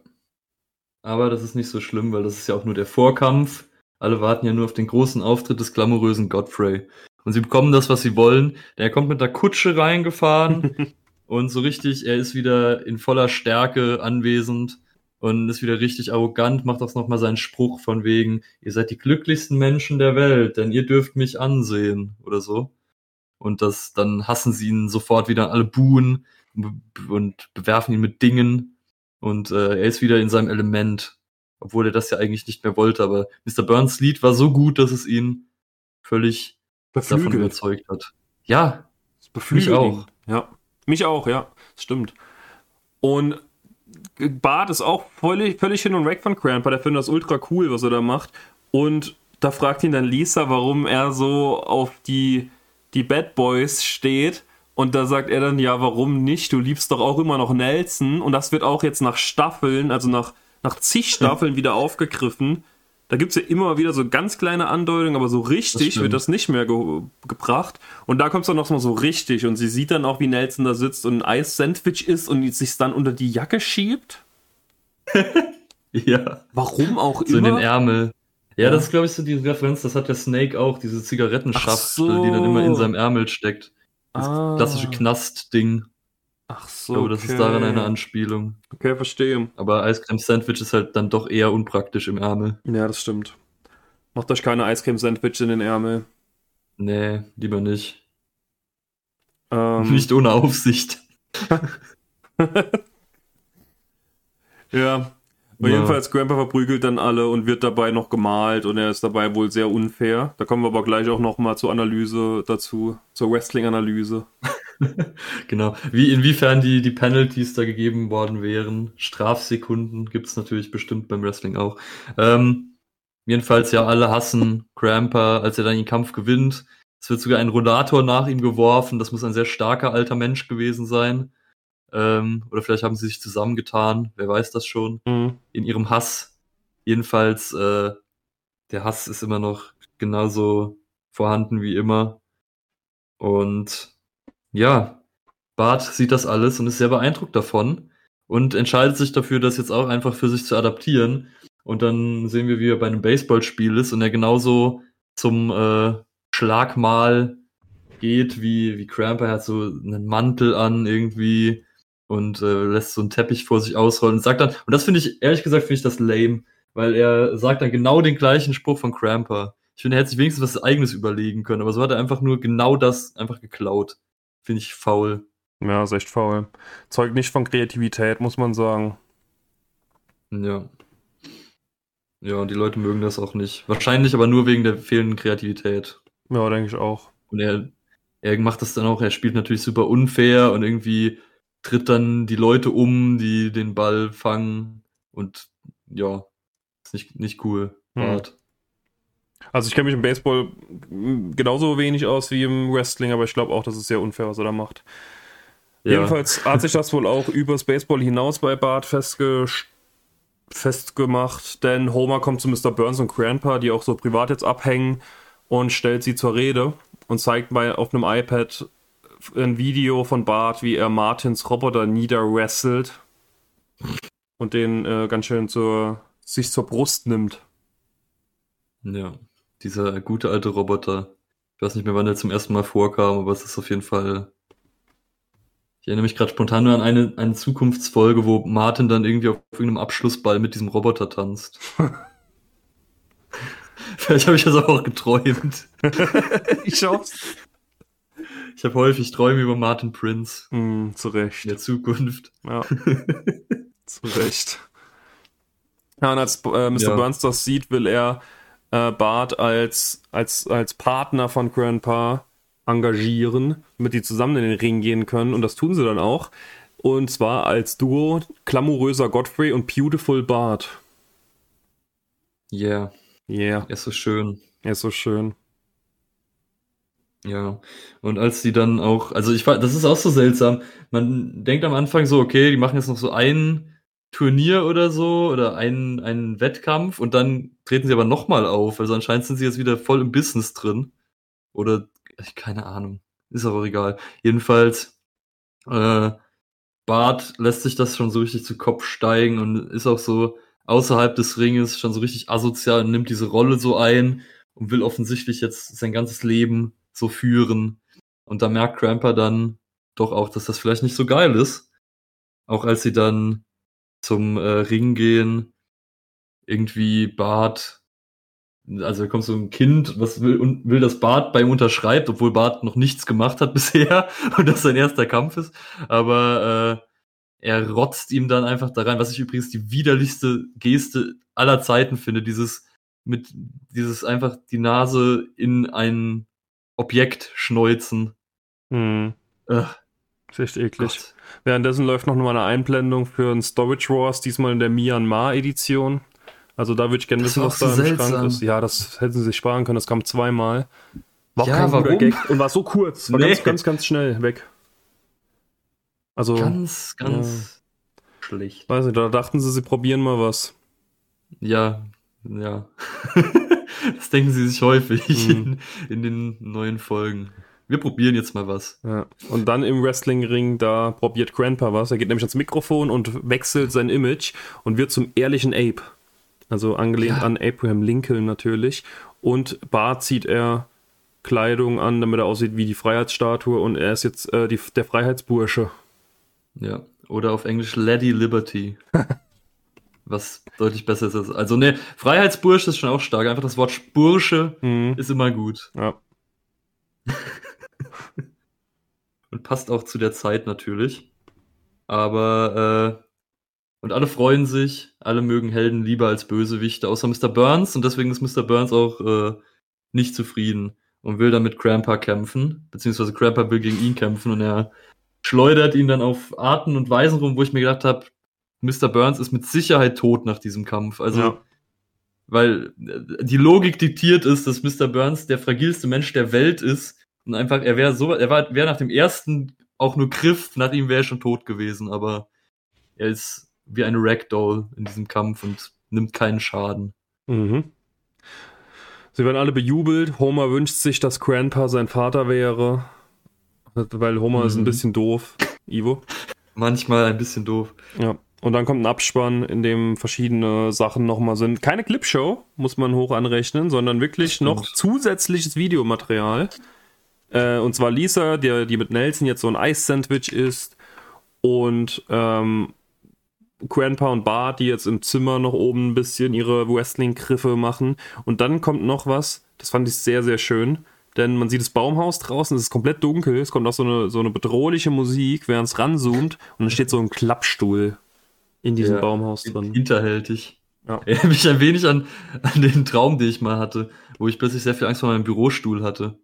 Aber das ist nicht so schlimm, weil das ist ja auch nur der Vorkampf. Alle warten ja nur auf den großen Auftritt des glamourösen Godfrey. Und sie bekommen das, was sie wollen. Der kommt mit der Kutsche reingefahren und so richtig, er ist wieder in voller Stärke anwesend und ist wieder richtig arrogant, macht auch nochmal seinen Spruch von wegen, ihr seid die glücklichsten Menschen der Welt, denn ihr dürft mich ansehen oder so. Und das, dann hassen sie ihn sofort wieder alle buhen und be- und bewerfen ihn mit Dingen. Und äh, er ist wieder in seinem Element, obwohl er das ja eigentlich nicht mehr wollte. Aber Mr. Burns Lied war so gut, dass es ihn völlig davon Beflügelt. überzeugt hat. Ja, Mich auch. Ja. Mich auch, ja. Das stimmt. Und Bart ist auch völlig, völlig hin und weg von Cramper. Der findet das ultra cool, was er da macht. Und da fragt ihn dann Lisa, warum er so auf die, die Bad Boys steht. Und da sagt er dann, ja, warum nicht? Du liebst doch auch immer noch Nelson. Und das wird auch jetzt nach Staffeln, also nach, nach zig Staffeln wieder aufgegriffen. Da gibt es ja immer wieder so ganz kleine Andeutungen, aber so richtig das wird das nicht mehr ge gebracht. Und da kommt es dann noch mal so richtig. Und sie sieht dann auch, wie Nelson da sitzt und ein Eis-Sandwich isst und sich dann unter die Jacke schiebt. ja. Warum auch so immer. So in den Ärmel. Ja, ja. das ist, glaube ich, so die Referenz, das hat der Snake auch, diese Zigarettenschaft, so. die dann immer in seinem Ärmel steckt. Das ah. klassische Knast-Ding. Ach so. Glaube, das okay. ist daran eine Anspielung. Okay, verstehe. Aber Eiscreme-Sandwich ist halt dann doch eher unpraktisch im Ärmel. Ja, das stimmt. Macht euch keine Eiscreme-Sandwich in den Ärmel. Nee, lieber nicht. Ähm. Nicht ohne Aufsicht. ja. Aber ja. jedenfalls, Grandpa verprügelt dann alle und wird dabei noch gemalt und er ist dabei wohl sehr unfair. Da kommen wir aber gleich auch nochmal zur Analyse dazu, zur Wrestling-Analyse. genau. Wie, inwiefern die, die Penalties da gegeben worden wären. Strafsekunden gibt es natürlich bestimmt beim Wrestling auch. Ähm, jedenfalls, ja, alle hassen Cramper, als er dann den Kampf gewinnt. Es wird sogar ein Rollator nach ihm geworfen. Das muss ein sehr starker alter Mensch gewesen sein. Ähm, oder vielleicht haben sie sich zusammengetan. Wer weiß das schon. Mhm. In ihrem Hass. Jedenfalls, äh, der Hass ist immer noch genauso vorhanden wie immer. Und ja, Bart sieht das alles und ist sehr beeindruckt davon und entscheidet sich dafür, das jetzt auch einfach für sich zu adaptieren. Und dann sehen wir, wie er bei einem Baseballspiel ist und er genauso zum äh, Schlagmal geht wie, wie Cramper. Er hat so einen Mantel an irgendwie und äh, lässt so einen Teppich vor sich ausrollen und sagt dann, und das finde ich, ehrlich gesagt, finde ich das lame, weil er sagt dann genau den gleichen Spruch von Cramper. Ich finde, er hätte sich wenigstens was eigenes überlegen können, aber so hat er einfach nur genau das einfach geklaut. Finde ich faul. Ja, ist echt faul. Zeugt nicht von Kreativität, muss man sagen. Ja. Ja, und die Leute mögen das auch nicht. Wahrscheinlich aber nur wegen der fehlenden Kreativität. Ja, denke ich auch. Und er, er macht das dann auch, er spielt natürlich super unfair und irgendwie tritt dann die Leute um, die den Ball fangen. Und ja, ist nicht, nicht cool. Hm. Also ich kenne mich im Baseball genauso wenig aus wie im Wrestling, aber ich glaube auch, das ist sehr unfair, was er da macht. Ja. Jedenfalls hat sich das wohl auch übers Baseball hinaus bei Bart festge festgemacht, denn Homer kommt zu Mr. Burns und Grandpa, die auch so privat jetzt abhängen und stellt sie zur Rede und zeigt bei auf einem iPad ein Video von Bart, wie er Martins Roboter niederwrestelt und den äh, ganz schön zur, sich zur Brust nimmt. Ja. Dieser gute alte Roboter. Ich weiß nicht mehr, wann der zum ersten Mal vorkam, aber es ist auf jeden Fall. Ich erinnere mich gerade spontan nur an eine, eine Zukunftsfolge, wo Martin dann irgendwie auf irgendeinem Abschlussball mit diesem Roboter tanzt. Vielleicht habe ich das auch geträumt. ich schaff's. Ich habe häufig Träume über Martin Prince. Mm, zu Recht. In der Zukunft. Ja. zu Recht. Ja, und als äh, Mr. Ja. Burns das sieht, will er äh, Bart als, als, als Partner von Grandpa engagieren, damit die zusammen in den Ring gehen können. Und das tun sie dann auch. Und zwar als Duo Glamouröser Godfrey und Beautiful Bart. Yeah. Yeah. Er ist so schön. Er ist so schön. Ja, und als die dann auch, also ich war, das ist auch so seltsam. Man denkt am Anfang so, okay, die machen jetzt noch so einen Turnier oder so oder einen, einen Wettkampf und dann treten sie aber nochmal auf. Also anscheinend sind sie jetzt wieder voll im Business drin. Oder, keine Ahnung. Ist aber egal. Jedenfalls, äh, Bart lässt sich das schon so richtig zu Kopf steigen und ist auch so außerhalb des Ringes schon so richtig asozial und nimmt diese Rolle so ein und will offensichtlich jetzt sein ganzes Leben so führen. Und da merkt Cramper dann doch auch, dass das vielleicht nicht so geil ist. Auch als sie dann zum äh, Ring gehen, irgendwie Bart, also da kommt so ein Kind, was will, und will, dass Bart bei ihm unterschreibt, obwohl Bart noch nichts gemacht hat bisher und das sein erster Kampf ist. Aber äh, er rotzt ihm dann einfach da rein, was ich übrigens die widerlichste Geste aller Zeiten finde, dieses mit dieses einfach die Nase in ein Objekt schneuzen. Hm. Äh, ist echt eklig. Gott. Währenddessen läuft noch mal eine Einblendung für ein Storage Wars, diesmal in der Myanmar-Edition. Also da würde ich gerne wissen, was da so im Schrank ist. Ja, das hätten sie sich sparen können, das kam zweimal. War ja, kein warum? Gag und war so kurz. War nee. ganz, ganz, ganz schnell weg. Also. Ganz, ganz ja. schlecht. Weiß nicht, da dachten sie, sie probieren mal was. Ja, Ja. das denken sie sich häufig mhm. in, in, den neuen Folgen. Wir probieren jetzt mal was. Ja. Und dann im Wrestlingring, da probiert Grandpa was. Er geht nämlich ans Mikrofon und wechselt sein Image und wird zum ehrlichen Ape. Also angelehnt ja. an Abraham Lincoln natürlich. Und Bart zieht er Kleidung an, damit er aussieht wie die Freiheitsstatue und er ist jetzt äh, die, der Freiheitsbursche. Ja, oder auf Englisch Lady Liberty. was deutlich besser ist. Also ne, Freiheitsbursche ist schon auch stark. Einfach das Wort Bursche mhm. ist immer gut. Ja. und passt auch zu der Zeit natürlich. Aber äh, und alle freuen sich, alle mögen Helden lieber als Bösewichte, außer Mr. Burns und deswegen ist Mr. Burns auch äh, nicht zufrieden und will dann mit Grandpa kämpfen, beziehungsweise Grandpa will gegen ihn kämpfen und er schleudert ihn dann auf Arten und Weisen rum, wo ich mir gedacht habe, Mr. Burns ist mit Sicherheit tot nach diesem Kampf. Also, ja. weil äh, die Logik diktiert ist, dass Mr. Burns der fragilste Mensch der Welt ist und einfach, er wäre so, er war, wäre nach dem ersten auch nur Griff, nach ihm wäre er schon tot gewesen, aber er ist wie eine Ragdoll in diesem Kampf und nimmt keinen Schaden. Mhm. Sie werden alle bejubelt. Homer wünscht sich, dass Grandpa sein Vater wäre. Weil Homer mhm. ist ein mhm. bisschen doof. Ivo? Manchmal ein bisschen doof. Ja. Und dann kommt ein Abspann, in dem verschiedene Sachen nochmal sind. Keine Clipshow, muss man hoch anrechnen, sondern wirklich noch zusätzliches Videomaterial. Äh, und zwar Lisa, die, die mit Nelson jetzt so ein Eis-Sandwich isst. Und ähm, Grandpa und Bart, die jetzt im Zimmer noch oben ein bisschen ihre Wrestling-Griffe machen. Und dann kommt noch was, das fand ich sehr, sehr schön. Denn man sieht das Baumhaus draußen, es ist komplett dunkel, es kommt auch so eine, so eine bedrohliche Musik, während es ranzoomt und dann steht so ein Klappstuhl in diesem ja, Baumhaus drin. Hinterhältig. Ja. Erinnert mich ein wenig an, an den Traum, den ich mal hatte, wo ich plötzlich sehr viel Angst vor meinem Bürostuhl hatte.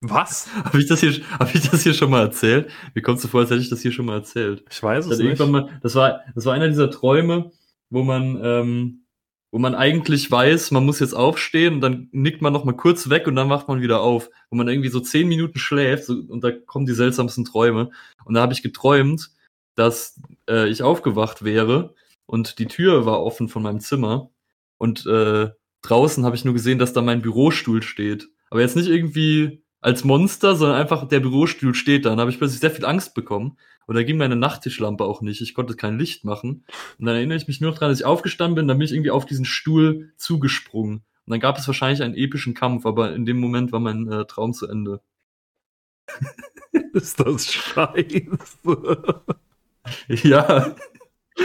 Was? Habe ich, das hier, hab ich das hier schon mal erzählt? Wie kommst du vor, als hätte ich das hier schon mal erzählt? Ich weiß es nicht. Mal, das, war, das war einer dieser Träume, wo man, ähm, wo man eigentlich weiß, man muss jetzt aufstehen und dann nickt man noch mal kurz weg und dann wacht man wieder auf. Wo man irgendwie so zehn Minuten schläft so, und da kommen die seltsamsten Träume. Und da habe ich geträumt, dass äh, ich aufgewacht wäre und die Tür war offen von meinem Zimmer und äh, draußen habe ich nur gesehen, dass da mein Bürostuhl steht. Aber jetzt nicht irgendwie als Monster, sondern einfach der Bürostuhl steht da. Dann habe ich plötzlich sehr viel Angst bekommen. Und da ging meine Nachttischlampe auch nicht. Ich konnte kein Licht machen. Und dann erinnere ich mich nur noch dran, dass ich aufgestanden bin, dann bin ich irgendwie auf diesen Stuhl zugesprungen. Und dann gab es wahrscheinlich einen epischen Kampf, aber in dem Moment war mein äh, Traum zu Ende. Ist das scheiße. ja.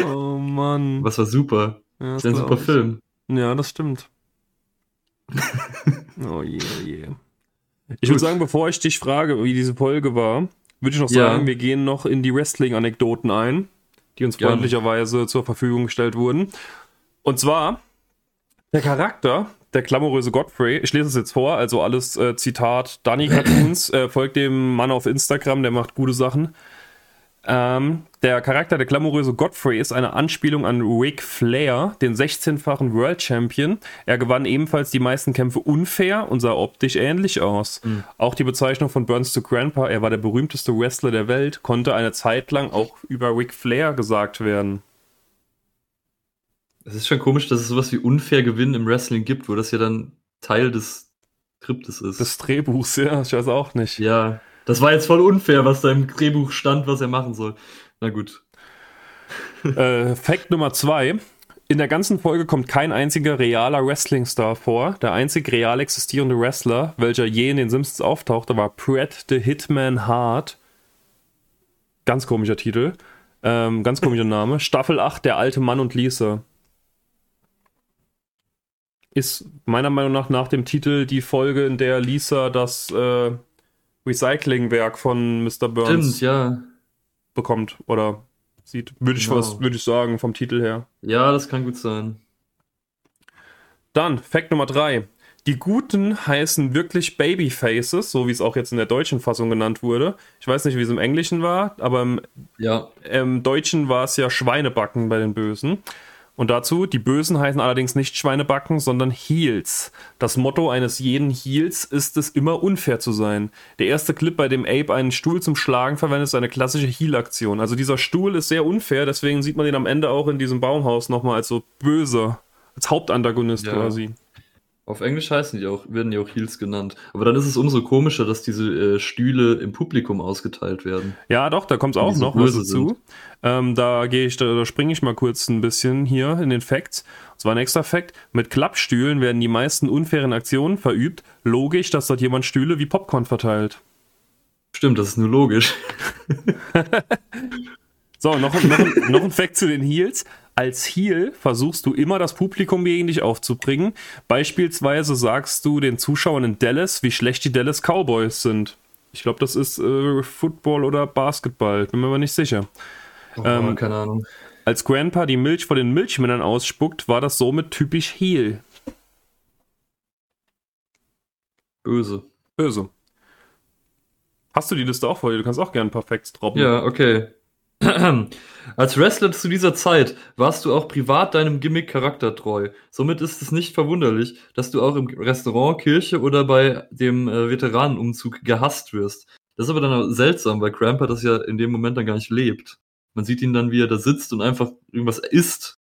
Oh Mann. Was war super. Ja, das ist ein super. Film. Ja, das stimmt. Oh je, oh je. Ich würde sagen, bevor ich dich frage, wie diese Folge war, würde ich noch ja. sagen, wir gehen noch in die Wrestling-Anekdoten ein, die uns Gerne. freundlicherweise zur Verfügung gestellt wurden. Und zwar der Charakter, der glamouröse Godfrey, ich lese es jetzt vor, also alles äh, Zitat Danny Cartoons, äh, folgt dem Mann auf Instagram, der macht gute Sachen. Ähm, der Charakter der glamouröse Godfrey ist eine Anspielung an Ric Flair, den 16-fachen World Champion. Er gewann ebenfalls die meisten Kämpfe unfair und sah optisch ähnlich aus. Mhm. Auch die Bezeichnung von Burns to Grandpa, er war der berühmteste Wrestler der Welt, konnte eine Zeit lang auch über Ric Flair gesagt werden. Es ist schon komisch, dass es sowas wie unfair Gewinnen im Wrestling gibt, wo das ja dann Teil des Skriptes ist. Des Drehbuchs, ja, ich weiß auch nicht. Ja, das war jetzt voll unfair, was da im Drehbuch stand, was er machen soll. Na gut. äh, Fact Nummer zwei. In der ganzen Folge kommt kein einziger realer Wrestling-Star vor. Der einzig real existierende Wrestler, welcher je in den Simpsons auftauchte, war Pratt the Hitman Hart. Ganz komischer Titel. Ähm, ganz komischer Name. Staffel 8, der alte Mann und Lisa. Ist meiner Meinung nach nach dem Titel die Folge, in der Lisa das äh, Recyclingwerk von Mr. Burns Stimmt, ja. bekommt oder sieht. Würde ich, genau. würd ich sagen, vom Titel her. Ja, das kann gut sein. Dann, Fakt Nummer 3. Die Guten heißen wirklich Babyfaces, so wie es auch jetzt in der deutschen Fassung genannt wurde. Ich weiß nicht, wie es im Englischen war, aber im, ja. im Deutschen war es ja Schweinebacken bei den Bösen. Und dazu, die Bösen heißen allerdings nicht Schweinebacken, sondern Heels. Das Motto eines jeden Heels ist es, immer unfair zu sein. Der erste Clip, bei dem Ape einen Stuhl zum Schlagen verwendet, ist eine klassische Heel-Aktion. Also dieser Stuhl ist sehr unfair, deswegen sieht man ihn am Ende auch in diesem Baumhaus nochmal als so böse, als Hauptantagonist ja. quasi. Auf Englisch heißen die auch, werden die auch Heels genannt. Aber dann ist es umso komischer, dass diese äh, Stühle im Publikum ausgeteilt werden. Ja, doch, da kommt es auch noch was dazu. Ähm, da gehe ich, da, da springe ich mal kurz ein bisschen hier in den Facts. Und zwar nächster Fact: Mit Klappstühlen werden die meisten unfairen Aktionen verübt. Logisch, dass dort jemand Stühle wie Popcorn verteilt. Stimmt, das ist nur logisch. so, noch, noch, noch ein Fact zu den Heels als Heel versuchst du immer das Publikum gegen dich aufzubringen. Beispielsweise sagst du den Zuschauern in Dallas, wie schlecht die Dallas Cowboys sind. Ich glaube, das ist äh, Football oder Basketball, bin mir aber nicht sicher. Oh, ähm, keine Ahnung. Als Grandpa die Milch vor den Milchmännern ausspuckt, war das somit typisch Heel. Böse. Böse. Hast du die Liste auch vor dir? Du kannst auch gerne ein paar Facts droppen. Ja, okay. Als Wrestler zu dieser Zeit warst du auch privat deinem Gimmick charaktertreu. Somit ist es nicht verwunderlich, dass du auch im Restaurant, Kirche oder bei dem äh, Veteranenumzug gehasst wirst. Das ist aber dann auch seltsam, weil Cramper das ja in dem Moment dann gar nicht lebt. Man sieht ihn dann, wie er da sitzt und einfach irgendwas isst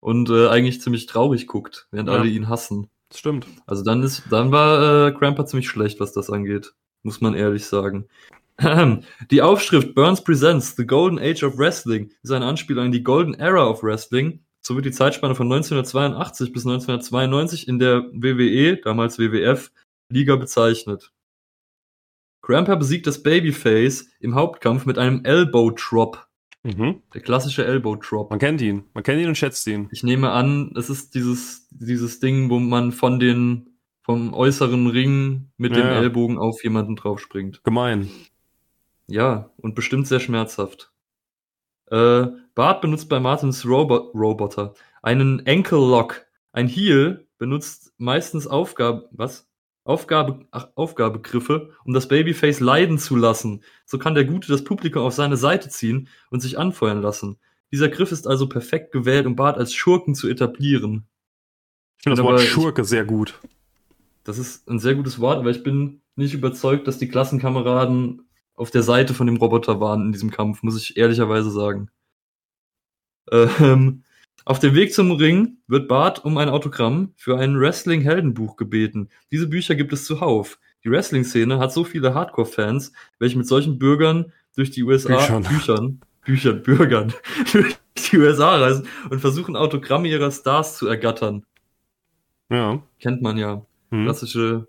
und äh, eigentlich ziemlich traurig guckt, während ja. alle ihn hassen. Das stimmt. Also dann ist, dann war äh, Cramper ziemlich schlecht, was das angeht, muss man ehrlich sagen. Die Aufschrift Burns Presents The Golden Age of Wrestling ist eine Anspielung an die Golden Era of Wrestling. So wird die Zeitspanne von 1982 bis 1992 in der WWE, damals WWF, Liga bezeichnet. Grandpa besiegt das Babyface im Hauptkampf mit einem Elbow Drop. Mhm. Der klassische Elbow Drop. Man kennt ihn. Man kennt ihn und schätzt ihn. Ich nehme an, es ist dieses, dieses Ding, wo man von den, vom äußeren Ring mit ja, dem Ellbogen auf jemanden draufspringt. Gemein. Ja, und bestimmt sehr schmerzhaft. Äh, Bart benutzt bei Martins Robo Roboter einen Ankle Lock. Ein Heel benutzt meistens Aufgabe, was? Aufgabe, ach, Aufgabegriffe, um das Babyface leiden zu lassen. So kann der Gute das Publikum auf seine Seite ziehen und sich anfeuern lassen. Dieser Griff ist also perfekt gewählt, um Bart als Schurken zu etablieren. Ich finde das Wort Schurke ich, sehr gut. Das ist ein sehr gutes Wort, aber ich bin nicht überzeugt, dass die Klassenkameraden auf der Seite von dem Roboter waren in diesem Kampf, muss ich ehrlicherweise sagen. Ähm, auf dem Weg zum Ring wird Bart um ein Autogramm für ein Wrestling-Heldenbuch gebeten. Diese Bücher gibt es zuhauf. Die Wrestling-Szene hat so viele Hardcore-Fans, welche mit solchen Bürgern durch die USA Büchern, Büchern, Büchern, Bürgern durch die USA reisen und versuchen Autogramme ihrer Stars zu ergattern. Ja. Kennt man ja. Hm. Klassische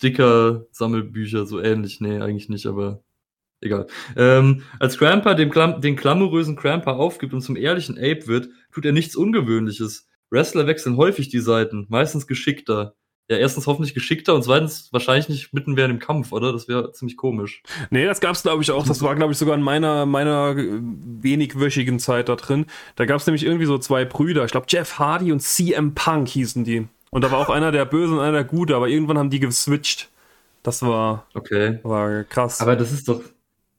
Sticker-Sammelbücher, so ähnlich. Nee, eigentlich nicht, aber egal. Ähm, als Cramper dem Klam den glamourösen Cramper aufgibt und zum ehrlichen Ape wird, tut er nichts Ungewöhnliches. Wrestler wechseln häufig die Seiten, meistens geschickter. Ja, erstens hoffentlich geschickter und zweitens wahrscheinlich nicht mitten während dem Kampf, oder? Das wäre ziemlich komisch. Nee, das gab's glaube ich auch. Das war glaube ich sogar in meiner meiner wenigwöchigen Zeit da drin. Da gab's nämlich irgendwie so zwei Brüder. Ich glaube Jeff Hardy und CM Punk hießen die. Und da war auch einer der Böse und einer der Gute, aber irgendwann haben die geswitcht. Das war, okay. war krass. Aber das ist doch,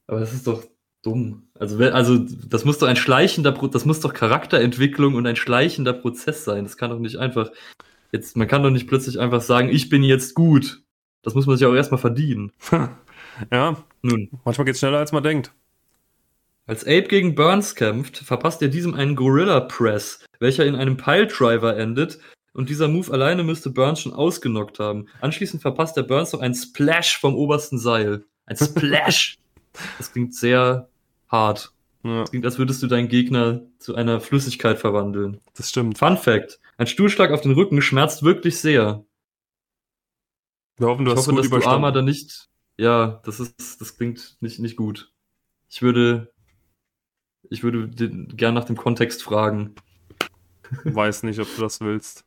aber das ist doch dumm. Also, also das muss doch ein schleichender, das muss doch Charakterentwicklung und ein schleichender Prozess sein. Das kann doch nicht einfach, jetzt, man kann doch nicht plötzlich einfach sagen, ich bin jetzt gut. Das muss man sich auch erstmal verdienen. ja, nun. Manchmal geht's schneller, als man denkt. Als Abe gegen Burns kämpft, verpasst er diesem einen Gorilla Press, welcher in einem Piledriver endet, und dieser Move alleine müsste Burns schon ausgenockt haben. Anschließend verpasst der Burns noch einen Splash vom obersten Seil. Ein Splash! das klingt sehr hart. Ja. Das klingt, als würdest du deinen Gegner zu einer Flüssigkeit verwandeln. Das stimmt. Fun Fact: Ein Stuhlschlag auf den Rücken schmerzt wirklich sehr. Wir hoffen, du ich hast hoffe, gut dass du Arma da nicht. Ja, das ist, das klingt nicht, nicht gut. Ich würde, ich würde gern nach dem Kontext fragen. Weiß nicht, ob du das willst.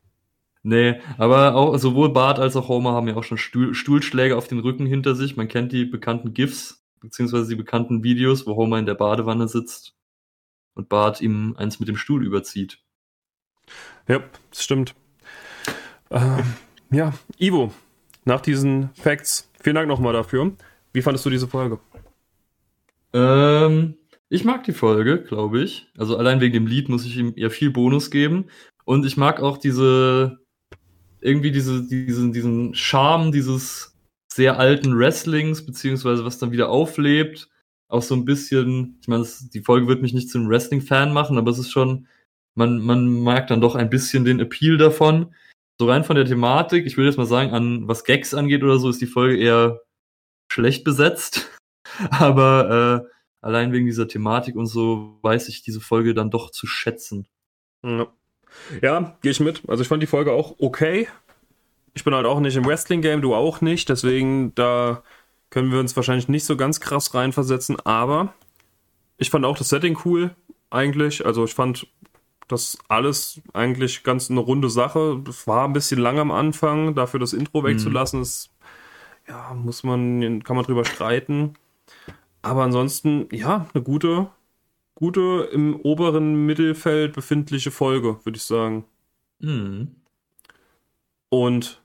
Nee, aber auch sowohl Bart als auch Homer haben ja auch schon Stuhl, Stuhlschläge auf den Rücken hinter sich. Man kennt die bekannten GIFs, beziehungsweise die bekannten Videos, wo Homer in der Badewanne sitzt und Bart ihm eins mit dem Stuhl überzieht. Ja, das stimmt. Ähm, ja, Ivo, nach diesen Facts, vielen Dank nochmal dafür. Wie fandest du diese Folge? Ähm, ich mag die Folge, glaube ich. Also allein wegen dem Lied muss ich ihm ja viel Bonus geben. Und ich mag auch diese, irgendwie diese, diesen, diesen Charme dieses sehr alten Wrestlings, beziehungsweise was dann wieder auflebt. Auch so ein bisschen, ich meine, die Folge wird mich nicht zum Wrestling-Fan machen, aber es ist schon, man, man merkt dann doch ein bisschen den Appeal davon. So rein von der Thematik, ich würde jetzt mal sagen, an was Gags angeht oder so, ist die Folge eher schlecht besetzt. aber äh, allein wegen dieser Thematik und so weiß ich diese Folge dann doch zu schätzen. Ja, ja gehe ich mit. Also ich fand die Folge auch okay. Ich bin halt auch nicht im Wrestling-Game, du auch nicht. Deswegen, da können wir uns wahrscheinlich nicht so ganz krass reinversetzen. Aber ich fand auch das Setting cool, eigentlich. Also ich fand das alles eigentlich ganz eine runde Sache. Es war ein bisschen lang am Anfang, dafür das Intro mhm. wegzulassen, ist, ja, muss man, kann man drüber streiten. Aber ansonsten, ja, eine gute, gute im oberen Mittelfeld befindliche Folge, würde ich sagen. Mhm. Und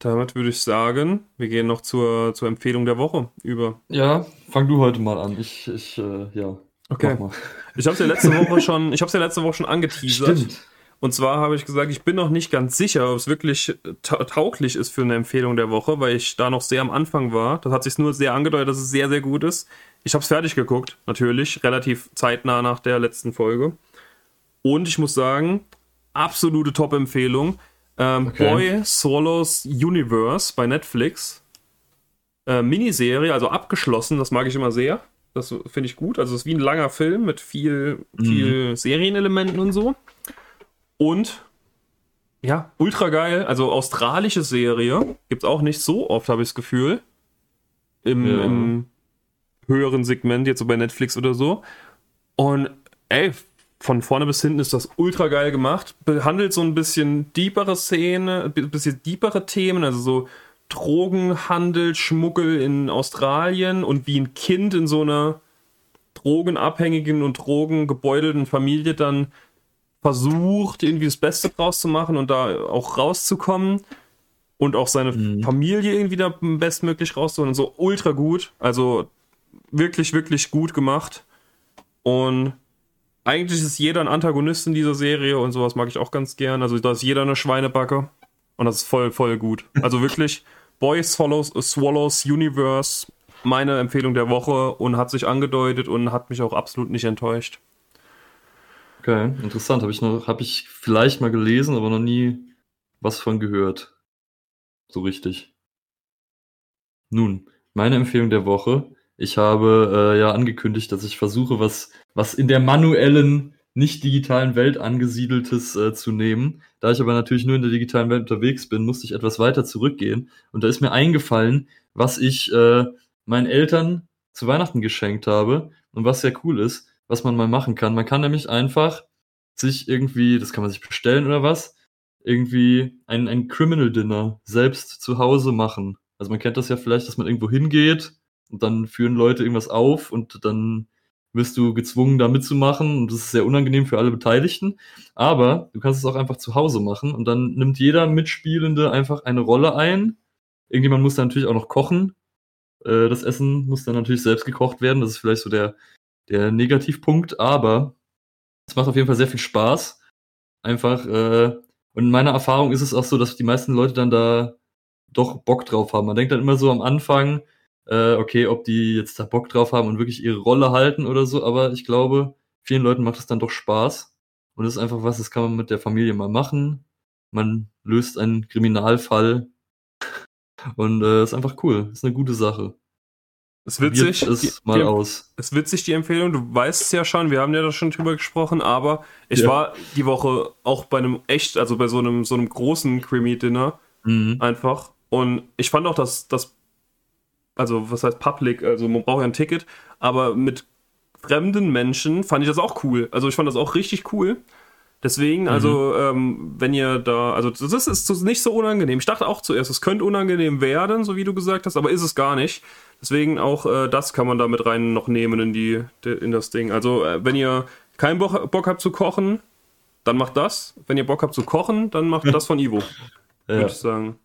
damit würde ich sagen, wir gehen noch zur, zur Empfehlung der Woche über. Ja, fang du heute mal an. Ich, ich, äh, ja. Okay. Ich habe es ja letzte Woche schon, ich habe ja letzte Woche schon angeteasert. Stimmt. Und zwar habe ich gesagt, ich bin noch nicht ganz sicher, ob es wirklich tauglich ist für eine Empfehlung der Woche, weil ich da noch sehr am Anfang war. Das hat sich nur sehr angedeutet, dass es sehr, sehr gut ist. Ich habe es fertig geguckt, natürlich, relativ zeitnah nach der letzten Folge. Und ich muss sagen, absolute Top-Empfehlung. Ähm, okay. Boy Swallows Universe bei Netflix. Äh, Miniserie, also abgeschlossen, das mag ich immer sehr. Das finde ich gut. Also es ist wie ein langer Film mit viel, viel mhm. Serienelementen und so. Und ja, ultra geil. Also australische Serie. Gibt es auch nicht so oft, habe ich das Gefühl. Im, ja. Im, höheren Segment, jetzt so bei Netflix oder so. Und ey, von vorne bis hinten ist das ultra geil gemacht. Behandelt so ein bisschen deepere Szene, ein bisschen deepere Themen, also so Drogenhandel, Schmuggel in Australien und wie ein Kind in so einer drogenabhängigen und drogengebeutelten Familie dann versucht, irgendwie das Beste draus zu machen und da auch rauszukommen und auch seine mhm. Familie irgendwie da bestmöglich rauszuholen und so ultra gut. Also wirklich, wirklich gut gemacht. Und eigentlich ist jeder ein Antagonist in dieser Serie und sowas mag ich auch ganz gern. Also da ist jeder eine Schweinebacke und das ist voll, voll gut. Also wirklich Boy Swallows, Swallows Universe, meine Empfehlung der Woche und hat sich angedeutet und hat mich auch absolut nicht enttäuscht. Okay, interessant. Habe ich noch, habe ich vielleicht mal gelesen, aber noch nie was von gehört. So richtig. Nun, meine Empfehlung der Woche. Ich habe äh, ja angekündigt, dass ich versuche, was, was in der manuellen, nicht digitalen Welt angesiedeltes äh, zu nehmen. Da ich aber natürlich nur in der digitalen Welt unterwegs bin, musste ich etwas weiter zurückgehen. Und da ist mir eingefallen, was ich äh, meinen Eltern zu Weihnachten geschenkt habe und was sehr cool ist was man mal machen kann. Man kann nämlich einfach sich irgendwie, das kann man sich bestellen oder was, irgendwie ein, ein Criminal Dinner selbst zu Hause machen. Also man kennt das ja vielleicht, dass man irgendwo hingeht und dann führen Leute irgendwas auf und dann wirst du gezwungen, da mitzumachen und das ist sehr unangenehm für alle Beteiligten. Aber du kannst es auch einfach zu Hause machen und dann nimmt jeder Mitspielende einfach eine Rolle ein. Irgendjemand muss dann natürlich auch noch kochen. Äh, das Essen muss dann natürlich selbst gekocht werden. Das ist vielleicht so der der Negativpunkt, aber es macht auf jeden Fall sehr viel Spaß. Einfach, äh, und in meiner Erfahrung ist es auch so, dass die meisten Leute dann da doch Bock drauf haben. Man denkt dann immer so am Anfang, äh, okay, ob die jetzt da Bock drauf haben und wirklich ihre Rolle halten oder so, aber ich glaube, vielen Leuten macht es dann doch Spaß. Und es ist einfach was, das kann man mit der Familie mal machen. Man löst einen Kriminalfall. Und äh, ist einfach cool. Ist eine gute Sache. Es wird sich es mal die, aus. Es wird sich die Empfehlung, du weißt es ja schon, wir haben ja da schon drüber gesprochen, aber ich ja. war die Woche auch bei einem echt, also bei so einem so einem großen Creamy-Dinner mhm. einfach. Und ich fand auch, dass das, also was heißt Public, also man braucht ja ein Ticket, aber mit fremden Menschen fand ich das auch cool. Also ich fand das auch richtig cool. Deswegen, also, mhm. ähm, wenn ihr da, also das ist nicht so unangenehm. Ich dachte auch zuerst, es könnte unangenehm werden, so wie du gesagt hast, aber ist es gar nicht. Deswegen auch äh, das kann man da mit rein noch nehmen in, die, in das Ding. Also, äh, wenn ihr keinen Bock, Bock, habt zu kochen, dann macht das. Wenn ihr Bock habt zu kochen, dann macht das von Ivo. ja. Würde ich sagen.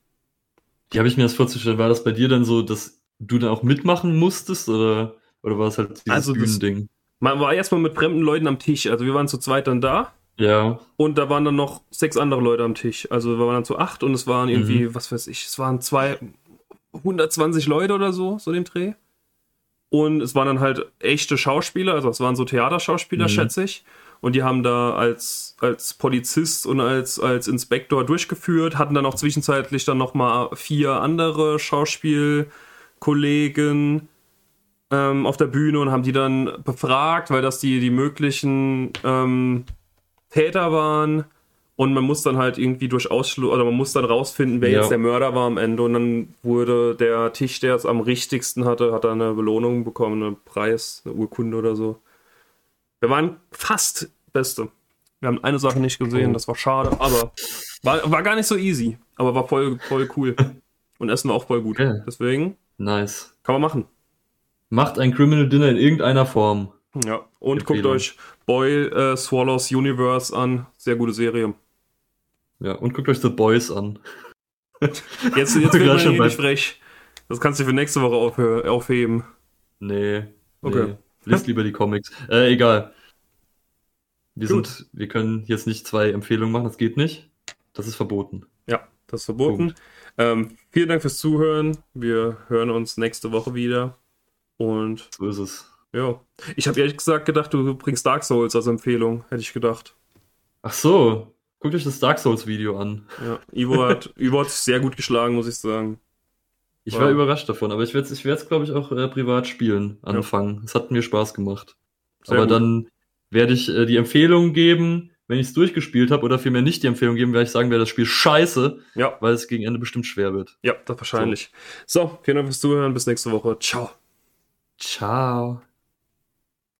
Wie habe ich mir das vorzustellen? War das bei dir dann so, dass du dann auch mitmachen musstest oder, oder war es halt dieses also Bühnending? Man war erstmal mit fremden Leuten am Tisch. Also wir waren zu zweit dann da. Ja. Und da waren dann noch sechs andere Leute am Tisch. Also wir waren dann zu acht und es waren irgendwie, mhm. was weiß ich, es waren zwei, 120 Leute oder so, so dem Dreh. Und es waren dann halt echte Schauspieler, also es waren so Theaterschauspieler, mhm. schätze ich. Und die haben da als, als Polizist und als, als Inspektor durchgeführt, hatten dann auch zwischenzeitlich dann nochmal vier andere Schauspielkollegen ähm, auf der Bühne und haben die dann befragt, weil das die, die möglichen ähm, Täter waren. Und man muss dann halt irgendwie durch Ausschluss, oder man muss dann rausfinden, wer ja. jetzt der Mörder war am Ende. Und dann wurde der Tisch, der es am richtigsten hatte, hat dann eine Belohnung bekommen, einen Preis, eine Urkunde oder so. Wir waren fast Beste. Wir haben eine Sache nicht gesehen, das war schade, aber war, war gar nicht so easy, aber war voll, voll cool. Und Essen war auch voll gut. Okay. Deswegen. Nice. Kann man machen. Macht ein Criminal Dinner in irgendeiner Form. Ja, und guckt euch Boy äh, Swallows Universe an. Sehr gute Serie. Ja, und guckt euch The Boys an. Jetzt, jetzt wird man schon nicht frech. Das kannst du für nächste Woche aufh aufheben. Nee. Okay. Nee. Lest lieber die Comics. Äh, egal. Wir Gut. sind, wir können jetzt nicht zwei Empfehlungen machen, das geht nicht. Das ist verboten. Ja, das ist verboten. Ähm, vielen Dank fürs Zuhören. Wir hören uns nächste Woche wieder. Und so ist es. Ja. Ich habe ehrlich gesagt gedacht, du bringst Dark Souls als Empfehlung, hätte ich gedacht. Ach so. Guckt euch das Dark Souls Video an. Ja, Ivo hat, Ivo hat sehr gut geschlagen, muss ich sagen. Ich war, war überrascht davon, aber ich werde es, ich glaube ich, auch äh, privat spielen anfangen. Es ja. hat mir Spaß gemacht. Sehr aber gut. dann werde ich äh, die Empfehlung geben, wenn ich es durchgespielt habe, oder vielmehr nicht die Empfehlung geben, werde ich sagen, wäre das Spiel scheiße, ja. weil es gegen Ende bestimmt schwer wird. Ja, das wahrscheinlich. So. so, vielen Dank fürs Zuhören, bis nächste Woche. Ciao. Ciao.